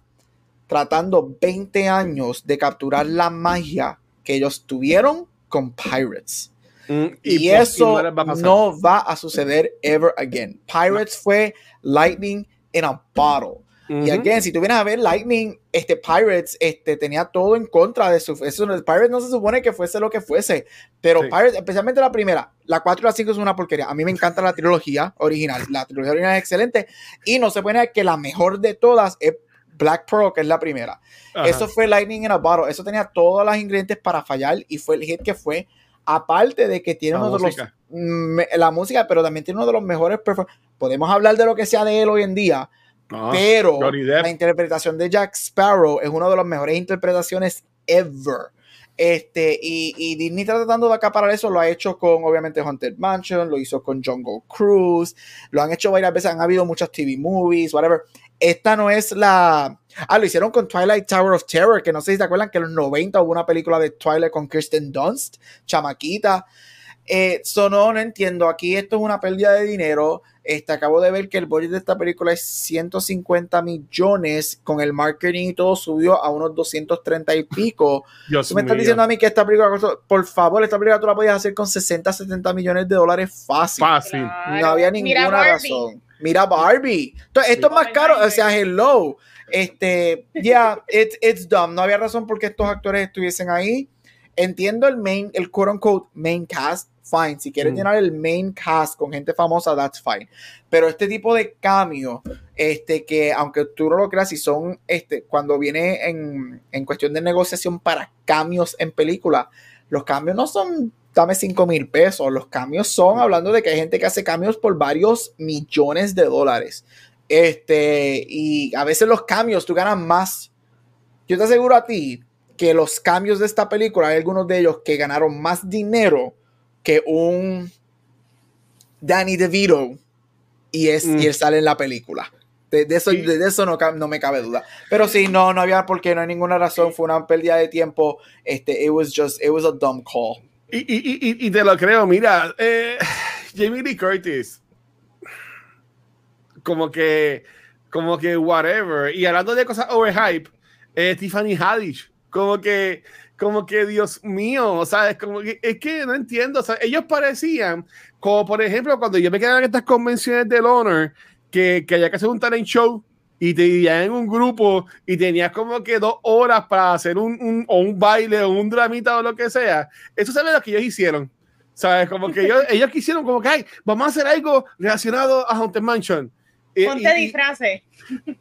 tratando 20 años de capturar la magia que ellos tuvieron con Pirates. Mm, y, eso no va a suceder ever again. Pirates fue lightning in a bottle. Y again, si tú vienes a ver Lightning, este Pirates este, tenía todo en contra de su. Eso, Pirates no se supone que fuese lo que fuese, pero Pirates, especialmente la primera, la 4 y la 5 es una porquería. A mí me encanta la trilogía original. La trilogía original es excelente y no se puede negar que la mejor de todas es Black Pearl, que es la primera. Eso fue Lightning in a Bottle. Eso tenía todos los ingredientes para fallar y fue el hit que fue. Aparte de que tiene uno de los. La música, pero también tiene uno de los mejores. Podemos hablar de lo que sea de él hoy en día pero la interpretación de Jack Sparrow es una de las mejores interpretaciones ever. Este, y, y, Disney tratando de acaparar eso lo ha hecho con obviamente Haunted Mansion, lo hizo con Jungle Cruise, lo han hecho varias veces, han habido muchas TV movies, whatever. Esta no es la. Ah, lo hicieron con Twilight Tower of Terror, que no sé si te acuerdan que en los 90 hubo una película de Twilight con Kirsten Dunst, chamaquita. Eh, no, no entiendo. Aquí esto es una pérdida de dinero. Este, acabo de ver que el budget de esta película es 150 millones. Con el marketing y todo subió a unos 230 y pico. tú me estás diciendo a mí que esta película, por favor, esta película tú la podías hacer con 60, 70 millones de dólares fácil. Fácil. No había ninguna razón. Mira Barbie. Entonces, esto es más caro. O sea, hello. Este, ya, yeah, it's dumb. No había razón por qué estos actores estuviesen ahí. Entiendo el main, el quote unquote main cast fine. Si quieres mm. llenar el main cast con gente famosa, that's fine. Pero este tipo de cambios, este, que aunque tú no lo creas, si son, este, cuando viene en, en cuestión de negociación para cambios en película, los cambios no son dame 5 mil pesos. Los cambios son hablando de que hay gente que hace cambios por varios millones de dólares. Este, y a veces los cambios tú ganas más. Yo te aseguro a ti que los cambios de esta película, hay algunos de ellos que ganaron más dinero que un Danny DeVito y, es, y mm. él sale en la película. De, eso, de, eso no, no, me cabe duda. Pero sí, no, no había por qué, no hay ninguna razón. Fue una pérdida de tiempo. Este, it was just, it was a dumb call. Y, y, y, te lo creo, mira, eh, Jamie Lee Curtis, como que, como que whatever. Y hablando de cosas overhype, eh, Tiffany Haddish, como que como que Dios mío, ¿sabes? Como que es que no entiendo, o sea, ellos parecían, como por ejemplo, cuando yo me quedaba en estas convenciones del Honor, que, que había que hacer un talent show y te dividían en un grupo y tenías como que dos horas para hacer un, un, o un baile o un dramita o lo que sea. Eso es lo que ellos hicieron. ¿Sabes? Como que ellos, ellos quisieron como que, ay, vamos a hacer algo relacionado a Haunted Mansion. Ponte disfraces.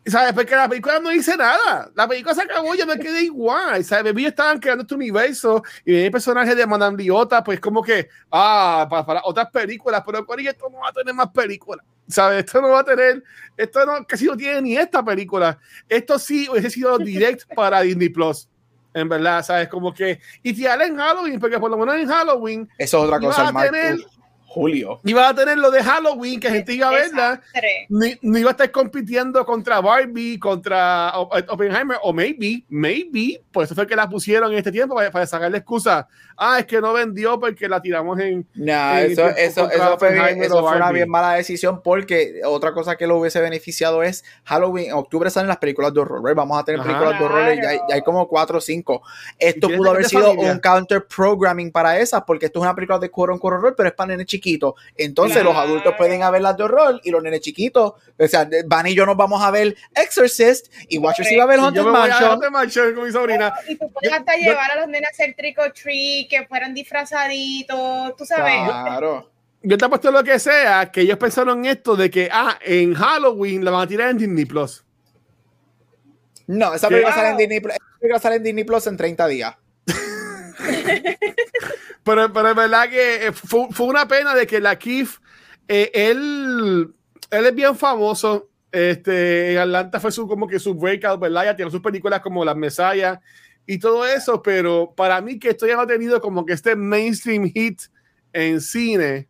¿Sabes? Porque la película no dice nada. La película se acabó, yo me quedé igual. ¿Sabes? Ellos estaban creando este universo y el personaje de Madame Liota, pues como que, ah, para, otras películas, pero con esto no va a tener más películas. ¿Sabes? Esto no va a tener, esto no, casi no tiene ni esta película. Esto sí hubiese sido direct para Disney Plus. En verdad, ¿sabes? Como que, y si en Halloween, porque por lo menos en Halloween. Eso es otra cosa, julio. Iba a tener lo de Halloween, que gente iba a verla. No iba a estar compitiendo contra Barbie, contra Oppenheimer, o maybe, maybe, por eso fue que la pusieron en este tiempo, para, para sacarle excusa. Ah, es que no vendió porque la tiramos en. No, eso, eso, eso, fue, eso fue una bien mala decisión, porque otra cosa que lo hubiese beneficiado es Halloween. En octubre salen las películas de horror, Vamos a tener películas de horror, ya, ya, hay como cuatro o cinco. Esto pudo haber sido un counter programming para esas, porque esto es una película de horror, horror, pero es para nenes entonces los adultos pueden ver las de horror y los nenes chiquitos, o sea, Van y yo nos vamos a ver Exorcist y Watcher sí va a ver Haunted Mansion. con mi sobrina. Y tú puedes hasta llevar a los nenes a hacer trick or treat, que fueran disfrazaditos, tú sabes. Claro. Yo te apuesto lo que sea, que ellos pensaron esto de que, ah, en Halloween la van a tirar en Disney Plus. No, esa película sale en Disney Plus. sale en Disney Plus en 30 días. pero, pero es verdad que eh, fue, una pena de que la Kif, eh, él, él es bien famoso. Este, en Atlanta fue su, como que su breakout, ¿verdad? Ya tiene sus películas como Las Mesayas y todo eso, pero para mí que esto ya no ha tenido como que este mainstream hit en cine,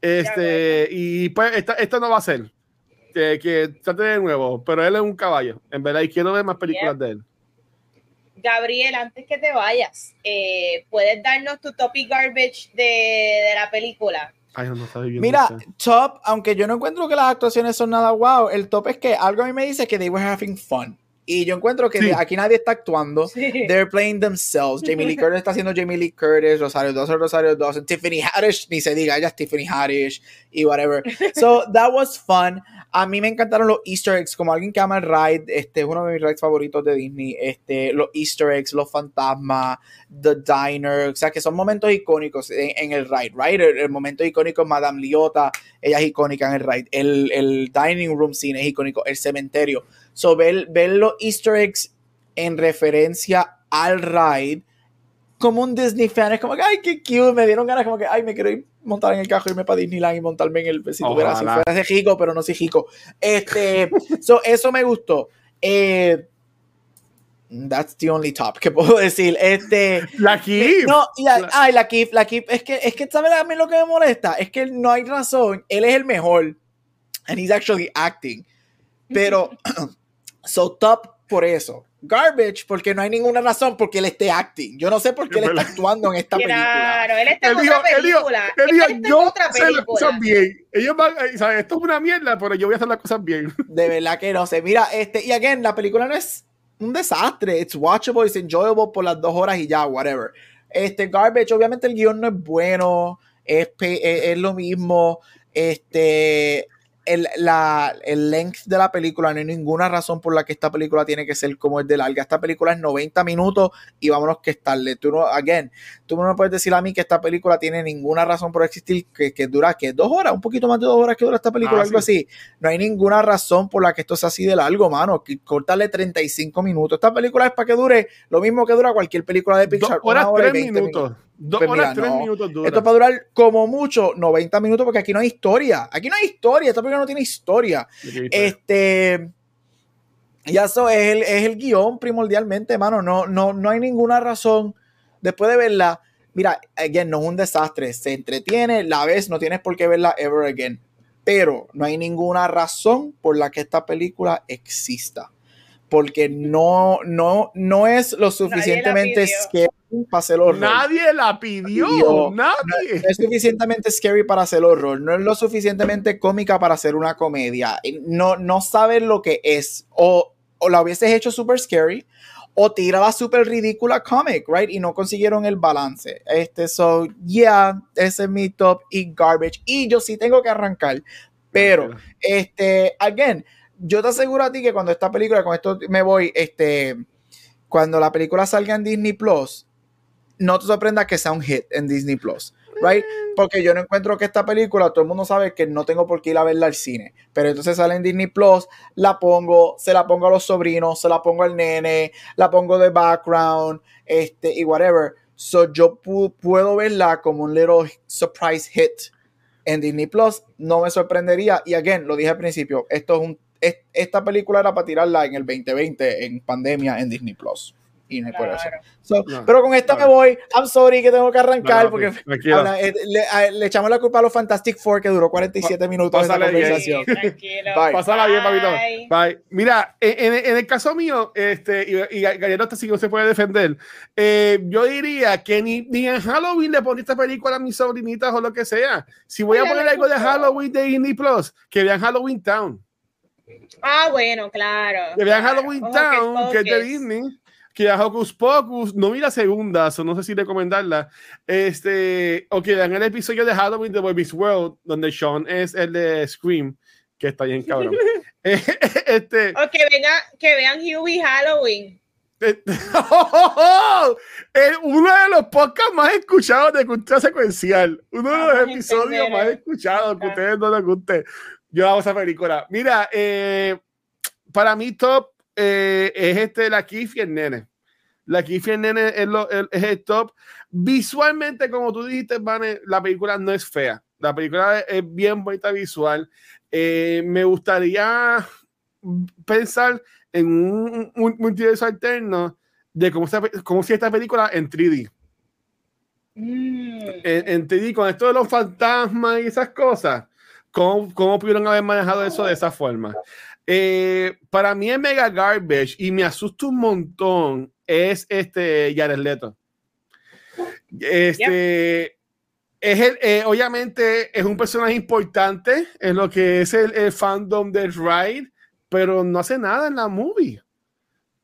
este, y pues esto no va a ser. Que, que trate de nuevo, pero él es un caballo, en verdad, y quiero ver más películas de él. Gabriel, antes que te vayas, eh, ¿puedes darnos tu topic garbage de, la película? Mira, top, aunque yo no encuentro que las actuaciones son nada wow, el top es que algo a mí me dice que they were having fun. Y yo encuentro que aquí nadie está actuando. They're playing themselves. Jamie Lee Curtis está haciendo Jamie Lee Curtis, Rosario Dawson, Rosario Dawson, Tiffany Haddish, ni se diga, ella es Tiffany Haddish y whatever. So that was fun. A mí me encantaron los Easter eggs, como alguien que ama el ride, este es uno de mis rides favoritos de Disney, este, los Easter eggs, los fantasmas, The Diner, o sea que son momentos icónicos en, el ride, right? El, momento icónico Madame Liota, ella es icónica en el ride, el, el dining room scene es icónico, el cementerio. So, ver, ver los Easter eggs en referencia al ride, como un Disney fan, es como que, ay, qué cute, me dieron ganas, como que, ay, me quiero ir montar en el carro, irme para Disneyland y montarme en el, si tuviera, si fuera de rico, pero no soy rico. Este, so, eso me gustó. Eh, That's the only top que puedo decir. Este, la Kif. No, ay, la Kif, la Kif. Es que, es que, ¿sabes a mí lo que me molesta? Es que no hay razón. Él es el mejor. And he's actually acting. Pero So top por eso. Garbage porque no hay ninguna razón porque él esté acting. Yo no sé por qué él está actuando en esta película. Claro, él está en otra película. Él dijo, yo sé las cosas bien. Ellos van, eh, ¿sabes? Esto es una mierda, pero yo voy a hacer las cosas bien. De verdad que no sé. Mira, este, y again, la película no es un desastre. It's watchable, it's enjoyable por las dos horas y ya, whatever. Este, Garbage, obviamente el guion no es bueno, es, es, es lo mismo. Este, el, la, el length de la película, no hay ninguna razón por la que esta película tiene que ser como es de larga. Esta película es 90 minutos y vámonos que es tarde. Tú no, again, tú no me puedes decir a mí que esta película tiene ninguna razón por existir, que, que dura, que dos horas, un poquito más de dos horas que dura esta película, ah, algo así. No hay ninguna razón por la que esto sea así de largo, mano. Que cortarle 35 minutos. Esta película es para que dure lo mismo que dura cualquier película de Pixar. Dos horas, hora minutos. minutos. Dos pues horas, tres minutos dura. Esto va a durar como mucho 90 minutos porque aquí no hay historia. Aquí no hay historia. Esta película no tiene historia. Este. Ya eso es el, es el guion primordialmente, mano. No, no, no hay ninguna razón. Después de verla, mira, again, no es un desastre. Se entretiene, la ves, no tienes por qué verla ever again. Pero no hay ninguna razón por la que esta película exista porque no, no, no es lo suficientemente scary para hacer horror. Nadie la pidió, nadie. No es suficientemente scary para hacer horror, no es lo suficientemente cómica para hacer una comedia. No, no sabes lo que es. O, o la hubieses hecho super scary, o tira la super ridícula comic, right? Y no consiguieron el balance. Este, so, yeah, ese es mi top y garbage. Y yo sí tengo que arrancar. Pero, este, again, yo te aseguro a ti que cuando esta película, con esto me voy, este, cuando la película salga en Disney Plus, no te sorprenda que sea un hit en Disney Plus, right? Mm. Porque yo no encuentro que esta película, todo el mundo sabe que no tengo por qué ir a verla al cine, pero entonces sale en Disney Plus, la pongo, se la pongo a los sobrinos, se la pongo al nene, la pongo de background, este, y whatever. So yo puedo verla como un little surprise hit en Disney Plus, no me sorprendería. Y again, lo dije al principio, esto es un esta película era para tirarla en el 2020 en pandemia en Disney Plus. Y no por eso. pero con esta me voy. I'm sorry que tengo que arrancar porque eh, le, echamos la culpa a los Fantastic Four que duró 47 minutos esa conversación. Bye. Pásala bien, papito. Bye. Mira, en, el caso mío, este, y, y Gallero hasta sí no se puede defender, eh, yo diría que ni, ni en Halloween le ponía esta película a mis sobrinitas o lo que sea. Si voy a poner algo de Halloween de Disney Plus, que vean Halloween Town. Ah, bueno, claro. Que vean Halloween Town, que es de Disney. Que a Hocus Pocus, no vi la segunda, so no sé si recomendarla. Este, o que vean el episodio de Halloween de Baby's World, donde Sean es el de Scream, que está bien cabrón. este, o que, venga, que vean Huey Halloween. uno de los podcasts más escuchados de cultura secuencial. Uno de los episodios más escuchados que a ustedes no les guste. Yo hago esa película. Mira, eh, para mí top eh, es este, la Kif y el nene. La Kif y el nene es, lo, es, el top. Visualmente, como tú dijiste, Vane, la película no es fea. La película es, bien bonita visual. Eh, me gustaría pensar en un, multiverso alterno de cómo, cómo si esta película en 3D. Mm. En, en 3D, con esto de los fantasmas y esas cosas ¿Cómo, pudieron haber manejado eso de esa forma? Eh, para mí es mega garbage y me asusta un montón es este Jared Leto. Este es el, eh, obviamente es un personaje importante en lo que es el, fandom del ride, pero no hace nada en la movie.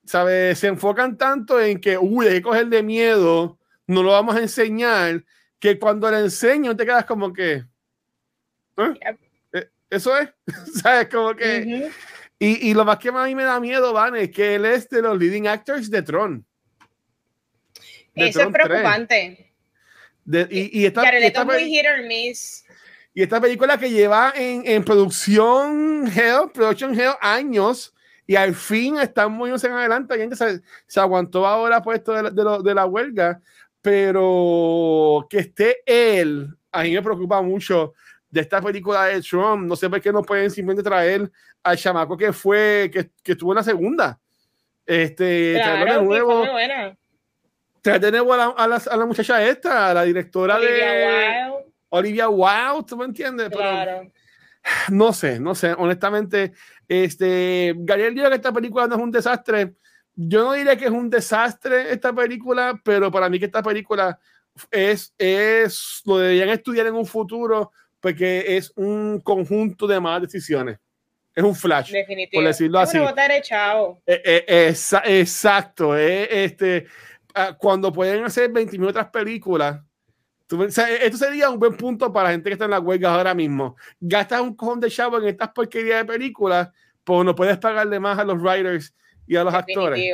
¿sabes? Se enfocan tanto en que, uy, hay que coger de miedo, no lo vamos a enseñar, que cuando le enseño te quedas como que, ¿eh? ¿Eh? Eso es, ¿sabes? Como que... y, y, lo más que a mí me da miedo, Van, es que él es de los leading actors de Tron. Eso es preocupante. y, y, esta, y esta, muy hit or miss. Y esta película que lleva en, en producción Hell, Production Hell años, y al fin están muy en adelante. Alguien se, se aguantó ahora puesto de, de, de la huelga, pero que esté él, a mí me preocupa mucho de esta película de Trump. No sé por qué no pueden simplemente traer al chamaco que fue, que, que estuvo en la segunda. Este, claro, de nuevo. Traer de nuevo a la, a, la, a la, muchacha esta, a la directora Olivia de Wilde. Olivia Wilde, ¿tú me entiendes? Claro. Pero, no sé, no sé. Honestamente, este, Gabriel dijo que esta película no es un desastre. Yo no diría que es un desastre esta película, pero para mí que esta película es, es lo deberían estudiar en un futuro porque es un conjunto de malas decisiones. Es un flash, Definitivo. por decirlo así. Eh, eh, esa, exacto. Eh, este, ah, cuando pueden hacer 20 otras películas, tú, o sea, esto sería un buen punto para la gente que está en la huelga ahora mismo. Gastas un cojón de chavo en estas porquerías de películas, pues no puedes pagarle más a los writers y a los Definitivo. actores.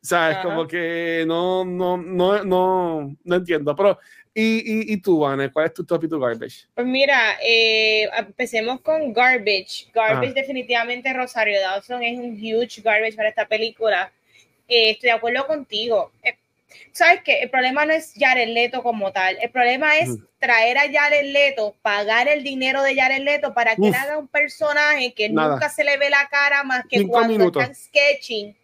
¿Sabes? Ajá. Como que no, no, no, no, no entiendo. Pero, ¿y, y, y tú, Vane? ¿Cuál es tu top y tu garbage? Pues mira, eh, empecemos con Garbage. Garbage Ajá. definitivamente Rosario Dawson es un huge garbage para esta película. Eh, estoy de acuerdo contigo. Eh, ¿Sabes qué? El problema no es Jared Leto como tal. El problema es Ujú. traer a Jared Leto, pagar el dinero de Jared Leto para que él Uf. haga un personaje que Nada. nunca se le ve la cara más que Cinco cuando minutos. están sketching.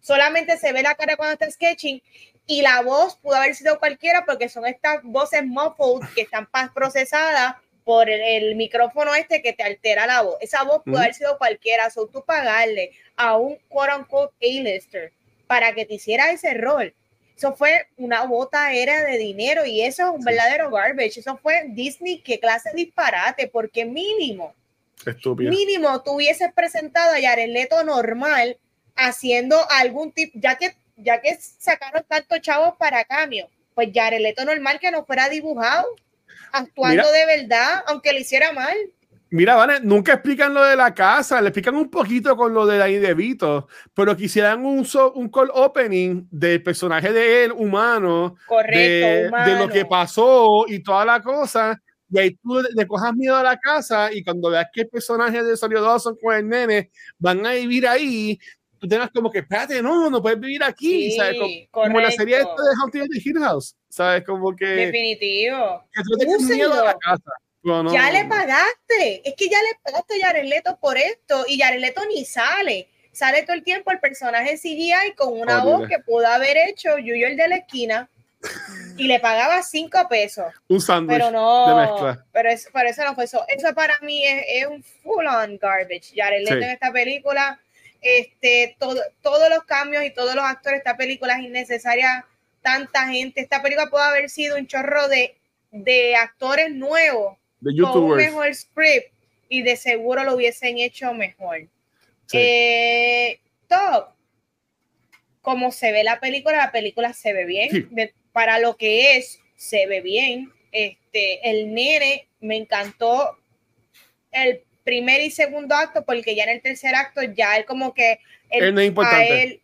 Solamente se ve la cara cuando está sketching y la voz pudo haber sido cualquiera porque son estas voces muffled que están procesadas por el, el micrófono este que te altera la voz. Esa voz pudo haber sido cualquiera. So, tú pagarle a un quote unquote A-lister para que te hiciera ese rol. Eso fue una bota era de dinero y eso es un Sí. verdadero garbage. Eso fue Disney, qué clase de disparate, porque mínimo, Estúpido. mínimo tú hubieses presentado a Jared Leto normal haciendo algún tipo, ya que, ya que sacaron tantos chavos para cambio, pues Jared Leto normal que no fuera dibujado, actuando Mira. de verdad, aunque lo hiciera mal. Mira, Vane, nunca explican lo de la casa, le explican un poquito con lo de ahí de Vito, pero quisieran un, so- un call opening del personaje de él, humano, Correcto, de, humano. de lo que pasó y toda la cosa, y ahí tú le, cojas miedo a la casa y cuando veas que el personaje de Solio Dawson con el nene van a vivir ahí, tú tengas como que, espérate, no, no puedes vivir aquí, Sí, ¿sabes? Como, como la serie esta de Haunting of the Hill House, ¿sabes? Como que, Definitivo. que tú miedo a la casa. No, no, ya no, le pagaste. Es que ya le pagaste a Jared Leto por esto y Jared Leto ni sale. Sale todo el tiempo el personaje CGI con una Horrible. voz que pudo haber hecho Yuyo el de la esquina y le pagaba cinco pesos. Un sándwich Pero de no, mezcla. pero eso, pero eso no fue eso. Eso para mí es, es un full on garbage. Jared Leto Sí. en esta película, este, todo, todos los cambios y todos los actores, esta película es innecesaria, tanta gente. Esta película puede haber sido un chorro de, de actores nuevos de con un mejor script y de seguro lo hubiesen hecho mejor. Sí. Eh, top. Como se ve la película, la película se ve bien. Sí. De- para lo que es, se ve bien. Este, el nene me encantó el primer y segundo acto, porque ya en el tercer acto, ya él como que él, Él no es a importante. él,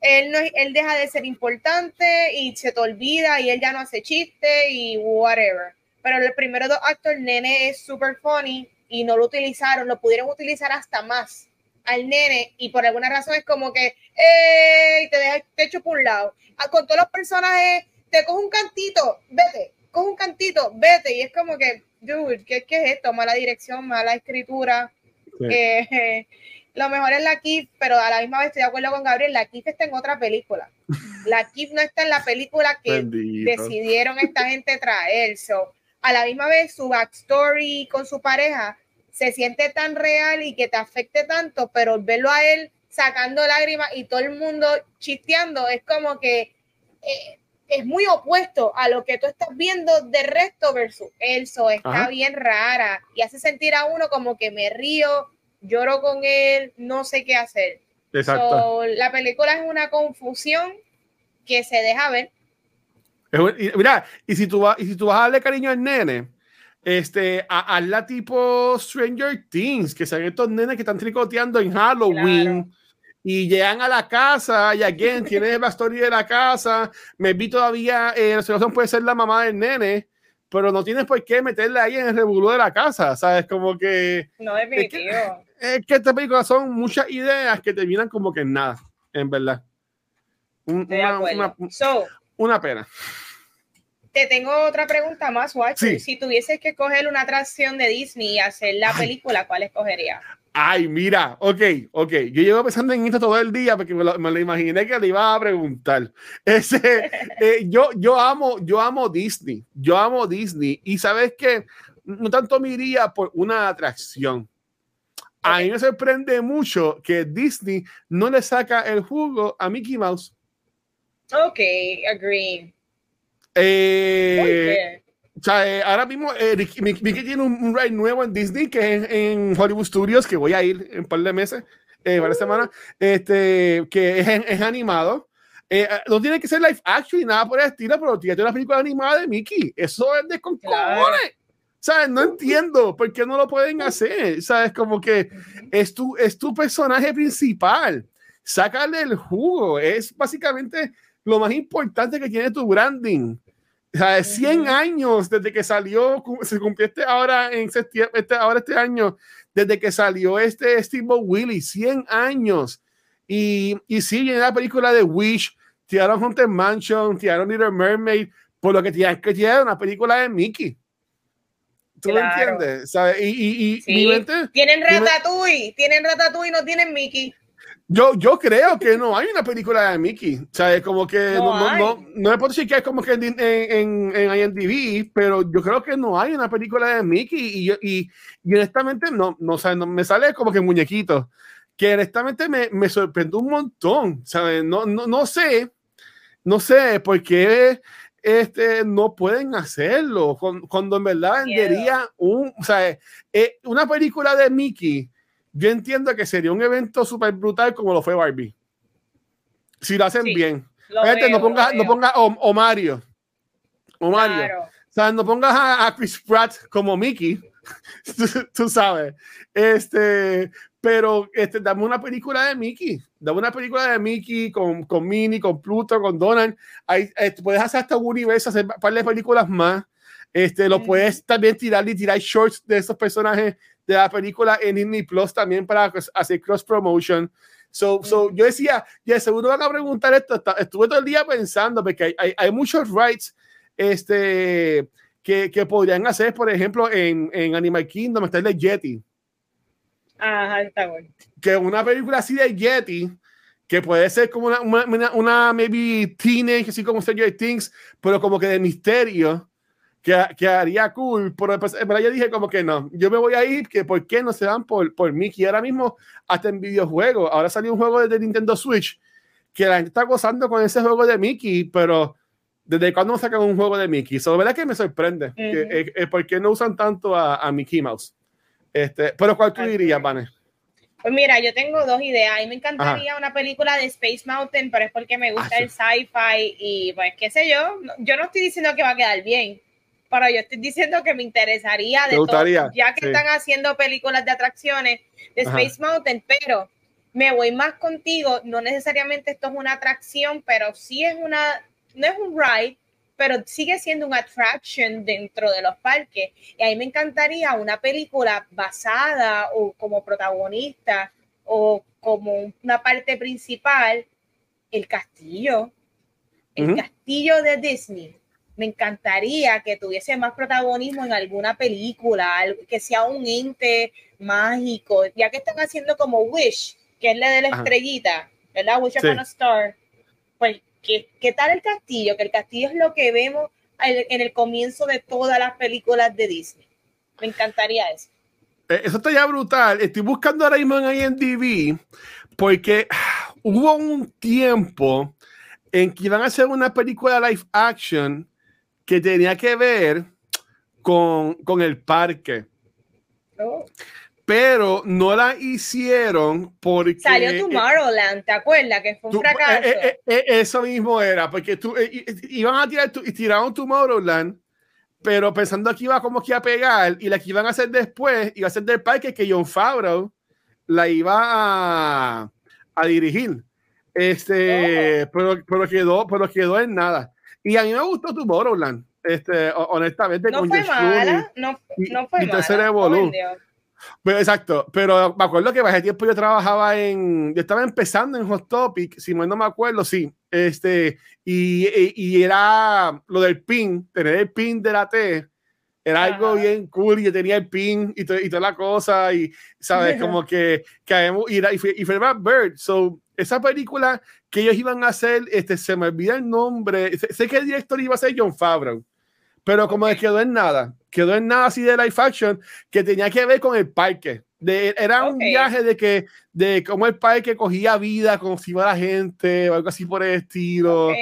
él, no, él deja de ser importante y se te olvida y él ya no hace chiste y whatever. Pero los primeros dos actos, el nene es super funny y no lo utilizaron, lo pudieron utilizar hasta más al nene y por alguna razón es como que ¡Ey! te deja te echo por un lado. Ah, Con todos los personajes, te coge un cantito, vete, coge un cantito, vete. Y es como que, dude, ¿qué, qué es esto? Mala dirección, mala escritura. Sí. Eh, lo mejor es la Kif, pero a la misma vez estoy de acuerdo con Gabriel, la Kif está en otra película. La Kif no está en la película que Bendito. decidieron esta gente traer. So, a la misma vez, su backstory con su pareja se siente tan real y que te afecte tanto, pero verlo a él sacando lágrimas y todo el mundo chisteando es como que eh, es muy opuesto a lo que tú estás viendo de resto versus él. So, está Ajá. bien rara y hace sentir a uno como que me río, lloro con él, no sé qué hacer. Exacto. la película es una confusión que se deja ver. mira, y si tú vas, y si tú vas a darle cariño al nene, este, a, la tipo Stranger Things, que son estos nenes que están tricoteando en Halloween. Y llegan a la casa y again tiene la historia de la casa. Me vi todavía, eh, situación puede ser la mamá del nene, pero no tienes por qué meterle ahí en el revuelo de la casa, ¿sabes? Como que. No, es Es que, es que esta película son muchas ideas que terminan como que en nada, en verdad. una, una, pena. Te tengo otra pregunta más, Watcher. Si tuvieses que coger una atracción de Disney y hacer la película, ¿cuál escogerías? Ay, mira, ok, ok. Yo llevo pensando en esto todo el día porque me lo, imaginé que le iba a preguntar. Ese, eh, yo, yo amo, yo amo Disney. Yo amo Disney. Y sabes que no tanto me iría por una atracción. A mí me sorprende mucho que Disney no le saca el jugo a Mickey Mouse. Ok, agree. Eh, o sea, eh, ahora mismo eh, Mickey tiene un, ride nuevo en Disney que es en Hollywood Studios, que voy a ir en un par de meses, eh, varias semanas, este, que es, es animado. Eh, no tiene que ser live action ni nada por el estilo, pero tiene una película animada de Mickey. Eso es de con ¿Sabes? No entiendo por qué no lo pueden hacer. ¿Sabes? Como que es tu, es tu personaje principal. Sácale el jugo. Es básicamente lo más importante que tiene tu branding. O sea, 100 años desde que salió, se cumplió este ahora en septiembre, este, ahora este año, desde que salió este Steve Willy, 100 años. Y, y sí, viene la película de Wish, tiraron Haunted Mansion, tiraron Little Mermaid, por lo que tienen que tirar una película de Mickey. ¿Tú lo entiendes? ¿Sabes? Y, y, y tienen Ratatouille, tienen Ratatouille, no tienen Mickey. Yo, yo creo que no hay una película de Mickey. O sea, es como que no, no, no, no, me puedo decir que es como que en, en, en, IMDb, pero yo creo que no hay una película de Mickey. Y, y, y honestamente, no, no, o no, me sale como que muñequito. Que honestamente me, me sorprendió un montón. ¿sabes? No, no, no sé, no sé por qué este, no pueden hacerlo. Cuando, en verdad vendería un, o sea, eh, una película de Mickey yo entiendo que sería un evento súper brutal como lo fue Barbie. Si lo hacen bien. no pongas no ponga o, Mario. O Mario. O sea, no pongas a, Chris Pratt como Mickey. tú, sabes. Este, pero este, dame una película de Mickey. Dame una película de Mickey con, con Minnie, con Pluto, con Donald. Ahí, este, puedes hacer hasta un universo, hacer un par de películas más. Este, lo puedes también tirar y tirar shorts de esos personajes de la película en Disney Plus también para hacer cross promotion. So, so yo decía, ya seguro van a preguntar esto. Estuve todo el día pensando porque hay, hay, muchos rights este, que, que, podrían hacer, por ejemplo, en, en Animal Kingdom, está el de Yeti. Ajá, está bueno. Que una película así de Yeti, que puede ser como una, una, una, maybe teenage, así como Stranger Things, pero como que de misterio que, haría cool, pero pues, yo dije como que no, yo me voy a ir, que por qué no se dan por, por Mickey ahora mismo, hasta en videojuegos, ahora salió un juego de Nintendo Switch, que la gente está gozando con ese juego de Mickey, pero ¿desde cuándo sacan un juego de Mickey? Eso, ¿verdad que me sorprende? que, eh, ¿Por qué no usan tanto a, a, Mickey Mouse? Este, pero ¿cuál tú dirías, Vane? Pues mira, yo tengo dos ideas. A mí me encantaría una película de Space Mountain, pero es porque me gusta ah, el sci-fi y pues qué sé yo. Yo no estoy diciendo que va a quedar bien, pero yo estoy diciendo que me interesaría de todo, ya que están haciendo películas de atracciones de Space Mountain, pero me voy más contigo, no necesariamente esto es una atracción, pero sí es una, no es un ride, pero sigue siendo una attraction dentro de los parques. Y a mí me encantaría una película basada o como protagonista o como una parte principal, el castillo, el castillo de Disney me encantaría que tuviese más protagonismo en alguna película, que sea un ente mágico, ya que están haciendo como Wish, que es la de la estrellita, ¿verdad? Wish upon a Star. Pues, ¿qué, ¿qué, tal el castillo? Que el castillo es lo que vemos en el comienzo de todas las películas de Disney. Me encantaría eso. Eh, eso está ya brutal. Estoy buscando ahora mismo en IMDb porque hubo un tiempo en que iban a hacer una película live action que tenía que ver con, con el parque. Oh. pero no la hicieron porque... Salió eh, Tomorrowland, ¿te acuerdas? Que fue un fracaso. Eh, eh, eso mismo era, porque tú, iban a tirar, y tiraron Tomorrowland, pero pensando que iba como que a pegar, y la que iban a hacer después, iba a ser del parque que John Favreau la iba a, a dirigir. Este, oh. pero, pero, quedó, pero quedó en nada. Y a mí me gustó Tomorrowland, este, honestamente. No fue mala, no, no fue mala. Pero, exacto, pero me acuerdo que hace tiempo yo trabajaba en, yo estaba empezando en Hot Topic, si no me acuerdo, sí, este, y, y, era lo del pin, tener el pin de la T, era algo bien cool, y yo tenía el pin y, y toda la cosa, y, ¿sabes? Como que, que y, y, fue, y fue Bird, so, esa película que ellos iban a hacer, este, se me olvida el nombre, sé, sé que el director iba a ser John Favreau, pero como okay. quedó en nada, quedó en nada así de live action que tenía que ver con el parque. De, era un viaje de que de cómo el parque cogía vida, cómo se iba la gente, o algo así por el estilo.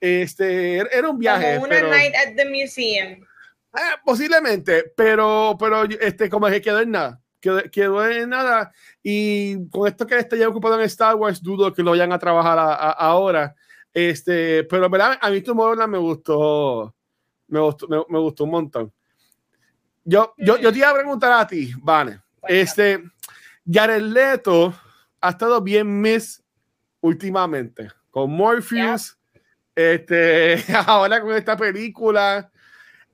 Este, er, era un viaje. Como una night at the museum. Ah, posiblemente, pero, pero este, como que quedó en nada. Quedó, quedó, en nada. Y con esto que está ya ocupado en Star Wars, dudo que lo vayan a trabajar a, a, ahora. Este, pero ¿verdad? a mí Tomorrowland me gustó me gustó, me, gustó un montón. Yo, yo, yo te iba a preguntar a ti, Vane. Este, Jared Leto ha estado bien miss últimamente con Morpheus. Este, ahora con esta película.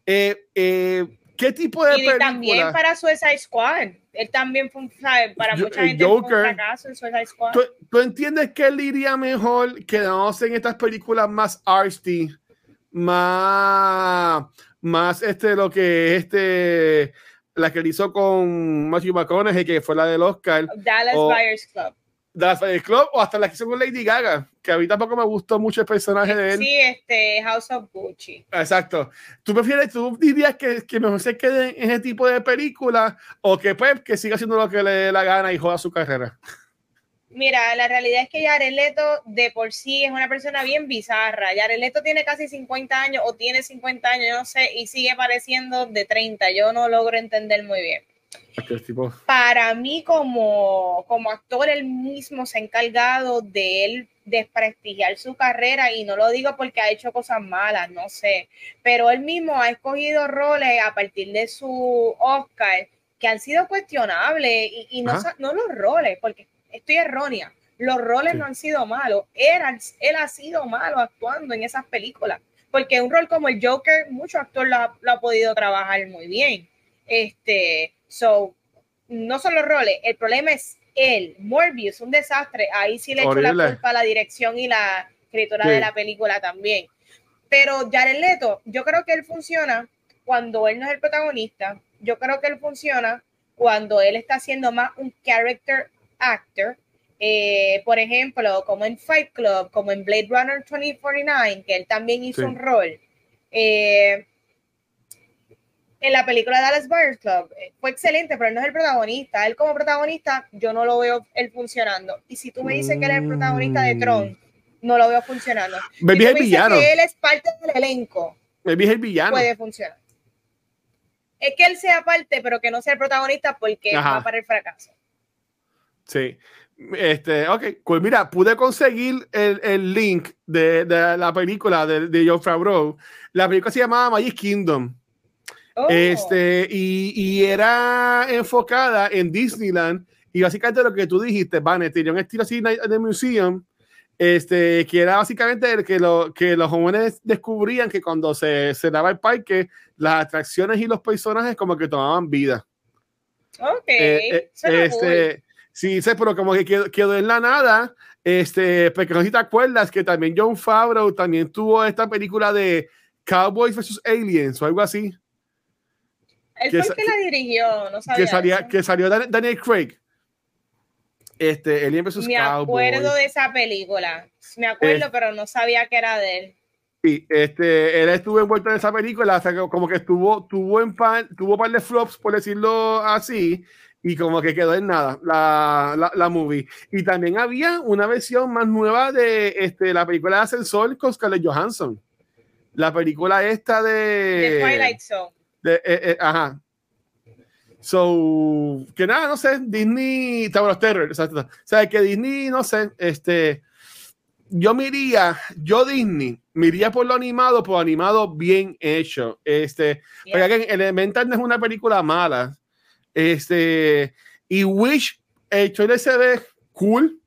Eh, eh, ¿Qué tipo de y película? también para Suicide Squad. Él también fue un, para mucha gente Joker, fue un fracaso en Suicide Squad. ¿tú, ¿tú, entiendes que él iría mejor quedándose en estas películas más artsy? más, más este, lo que este, la que hizo con Matthew McConaughey, que fue la del Oscar. Dallas Buyers Club. Dallas Buyers Club, o hasta la que hizo con Lady Gaga, que a mí tampoco me gustó mucho el personaje de él. Sí, este, House of Gucci. Exacto. ¿Tú prefieres, tú dirías que, que mejor se quede en ese tipo de película o que pues, que siga haciendo lo que le dé la gana y joda su carrera? Mira, la realidad es que Jared Leto de por sí es una persona bien bizarra. Jared Leto tiene casi 50 años o tiene 50 años, no sé, y sigue pareciendo de 30. Yo no logro entender muy bien. Para mí como, como actor, él mismo se ha encargado de él desprestigiar su carrera y no lo digo porque ha hecho cosas malas, no sé, pero él mismo ha escogido roles a partir de su Oscar que han sido cuestionables y, y no, no los roles, porque estoy errónea. Los roles no han sido malos. Él, él ha sido malo actuando en esas películas. Porque un rol como el Joker, mucho actor lo ha, podido trabajar muy bien. Este, so, no son los roles, el problema es él. Morbius, un desastre. Ahí sí le echo la culpa a la dirección y la escritura de la película también. Pero Jared Leto, yo creo que él funciona cuando él no es el protagonista. Yo creo que él funciona cuando él está haciendo más un character actor, eh, por ejemplo, como en Fight Club, como en Blade Runner 2049, que él también hizo un rol. Eh, en la película Dallas Buyers Club eh, fue excelente, pero él no es el protagonista. Él como protagonista, yo no lo veo él funcionando. Y si tú me dices que él es el protagonista de Tron, no lo veo funcionando. Me si el villano. Que él es parte del elenco. Me el villano. Puede funcionar. Es que él sea parte, pero que no sea el protagonista porque va para el fracaso. Sí. Este, ok, pues mira, pude conseguir el, el link de, de, la película de, de John Favreau. La película se llamaba Magic Kingdom. Oh. Este, y, y, era enfocada en Disneyland. Y básicamente lo que tú dijiste, Van, tenía un estilo así de museum. Este, que era básicamente el que, lo, que los jóvenes descubrían que cuando se, se daba el parque, las atracciones y los personajes como que tomaban vida. Ok. Eh, eh, este, Sí, sé, pero como que quedó, en la nada. Este, porque no si te acuerdas que también John Favreau también tuvo esta película de Cowboys vs. Aliens o algo así. Él fue el que la dirigió, no sabía. Que, salía, que salió Daniel Craig. Este, Alien vs. Me acuerdo de esa película. Me acuerdo, pero no sabía que era de él. Sí, este, él estuvo envuelto en esa película, o sea, como que estuvo, tuvo en pan, tuvo par de flops, por decirlo así, y como que quedó en nada la, la, la, movie. Y también había una versión más nueva de este, la película de Ascensor con Scarlett Johansson. La película esta de... De Twilight Zone. De, eh, eh, ajá. So, que nada, no sé, Disney, Tower of Terror, exacto. O sea, que Disney, no sé, este, yo me iría, yo Disney, me iría por lo animado, por animado bien hecho. Este, yeah. porque Elemental no es una película mala. Este, y Wish, el trailer se ve cool.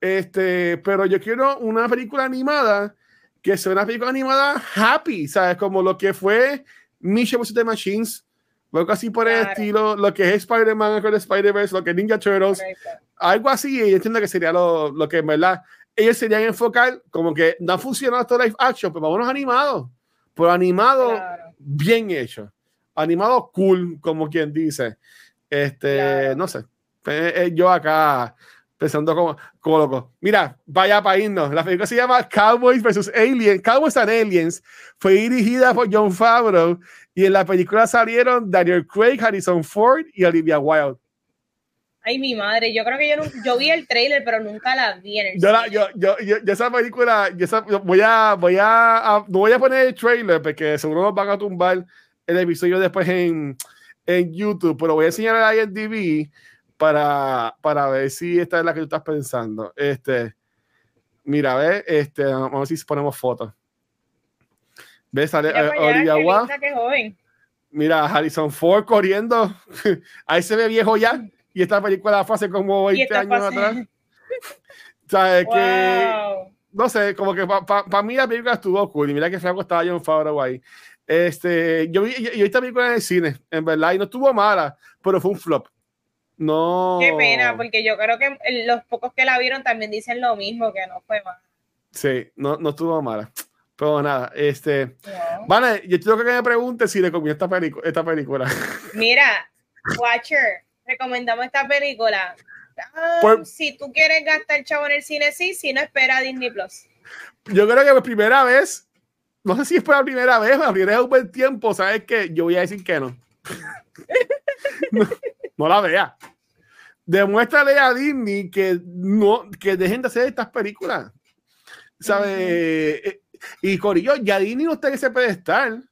Este, pero yo quiero una película animada que sea una película animada happy, ¿sabes? Como lo que fue Mission vs. The Machines, algo así por el estilo, lo que es Spider-Man con Spider-Verse, lo que es Ninja Turtles, algo así, y entiendo que sería lo, lo que en verdad ellos serían enfocar como que no ha funcionado esto live action, pero vámonos animados, pero animado bien hecho, animado cool, como quien dice. Este, no sé, eh, eh, yo acá pensando como, como loco. Mira, vaya para irnos. La película se llama Cowboys vs. Aliens, Cowboys and Aliens. Fue dirigida por John Favreau y en la película salieron Daniel Craig, Harrison Ford y Olivia Wilde. Ay, mi madre, yo creo que yo, yo vi el trailer, pero nunca la vi en el yo, la, yo, yo, yo, esa película, yo esa, voy, a, voy a, no voy a poner el trailer porque seguro nos van a tumbar el episodio después en, en YouTube, pero voy a enseñar a IMDb para, para ver si esta es la que tú estás pensando. Este, mira, ve, este, vamos a ver si ponemos fotos. ¿Ves? Sale eh, Mira, Harrison Ford corriendo. Ahí se ve viejo ya. Y esta película fue hace como 20 años atrás. ¿Sabes? Que, no sé, como que para mí la película estuvo cool. Y mira que flaco estaba John Favreau ahí. Este, yo vi, yo, esta película en el cine, en verdad, y no estuvo mala, pero fue un flop. No. Qué pena, porque yo creo que los pocos que la vieron también dicen lo mismo, que no fue mala. Sí, no, no estuvo mala. Pero nada, este. Vale, yo tengo que me pregunte si le comió esta, esta película. Mira, Watcher, recomendamos esta película. Um, si tú quieres gastar chavo en el cine, sí, si no, espera Disney Plus. Yo creo que por primera vez, no sé si es por la primera vez, la primera vez un buen tiempo, ¿sabes qué? Yo voy a decir que no. no, la vea. Demuéstrale a Disney que no, que dejen de hacer estas películas. ¿Sabes? Y Corillo, ya Disney no está en ese pedestal.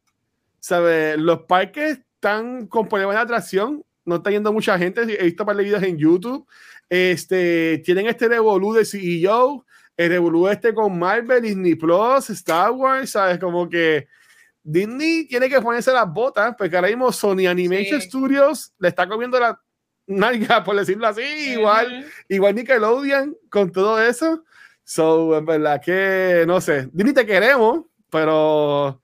¿Sabes? Los parques están con problemas de atracción no está yendo mucha gente. He visto par de videos en YouTube. Este, tienen este revolú de CEO, el revolú este con Marvel, Disney Plus, Star Wars, ¿sabes? Como que Disney tiene que ponerse las botas, porque ahora mismo Sony Animation Studios le está comiendo la nalga, por decirlo así, igual, igual Nickelodeon con todo eso. So, en verdad que, no sé, Disney te queremos, pero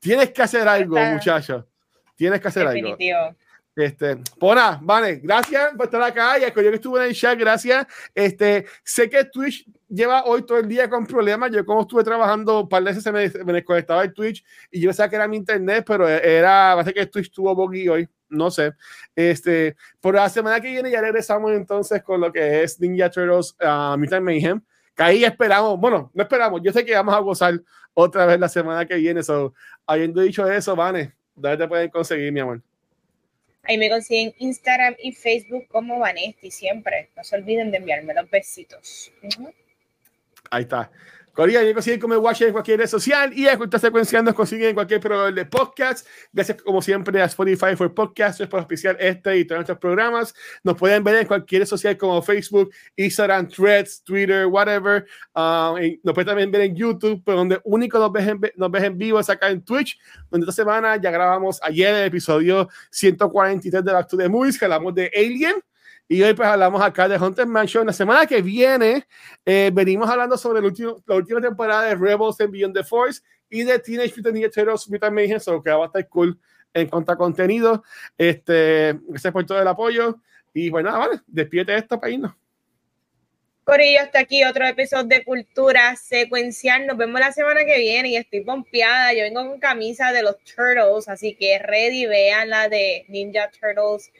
tienes que hacer algo, muchachos. Tienes que hacer Definitivo. algo. Este, Pona, pues vale, gracias por estar acá. Y yo que estuve en el chat, gracias. Este, sé que Twitch lleva hoy todo el día con problemas. Yo, como estuve trabajando un par de veces, se me, me desconectaba el Twitch y yo pensaba que era mi internet, pero era, parece que Twitch tuvo buggy hoy. No sé. Este, por la semana que viene ya regresamos entonces con lo que es Ninja Turtles uh, Mutant Mayhem. Que ahí esperamos, bueno, no esperamos. Yo sé que vamos a gozar otra vez la semana que viene. So, habiendo dicho eso, Vane, ¿dónde te pueden conseguir, mi amor? Ahí me consiguen Instagram y Facebook como Vanesti siempre. No se olviden de enviarme los besitos. Ahí está. Corea, yo consiguen como Watch en cualquier red social y escuchar secuencia nos consiguen en cualquier programa de podcast. Gracias, como siempre, a Spotify for Podcasts por auspiciar este y todos nuestros programas. Nos pueden ver en cualquier red social como Facebook, Instagram, Threads, Twitter, whatever. Um, nos pueden también ver en YouTube, pero donde único nos ves en, nos ves en vivo es acá en Twitch, donde esta semana ya grabamos ayer el episodio 143 de Back to the Movies, que hablamos de Alien. Y hoy pues hablamos acá de Hunter Mansion. La semana que viene eh, venimos hablando sobre el último, la última temporada de Rebels en Beyond the Force y de Teenage Mutant Ninja Turtles Mutant Mayhem, so que va a estar cool en cuanto a contenido. Este, gracias por todo el apoyo. Y bueno, vale, despídete esto para irnos. Corillo, hasta aquí otro episodio de Cultura Secuencial. Nos vemos la semana que viene y estoy pompeada. Yo vengo con camisa de los Turtles, así que ready, vean la de Ninja Turtles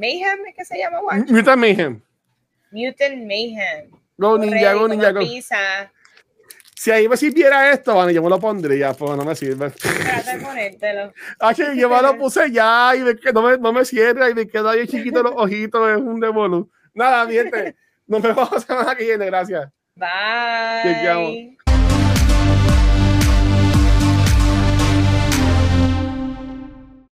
Mayhem, ¿es que se llama? Mutant Mayhem. Mutant Mayhem. Go Ninja, Go Ninja, Go. Si ahí me sirviera esto, bueno, yo me lo pondría, pues no me sirve. Trata de ponértelo. Ah, que yo me lo puse ya y no, me, no me cierra y me queda ahí chiquito los ojitos, es un demolo. Nada, miente. Nos vemos la semana que viene, gracias. Bye.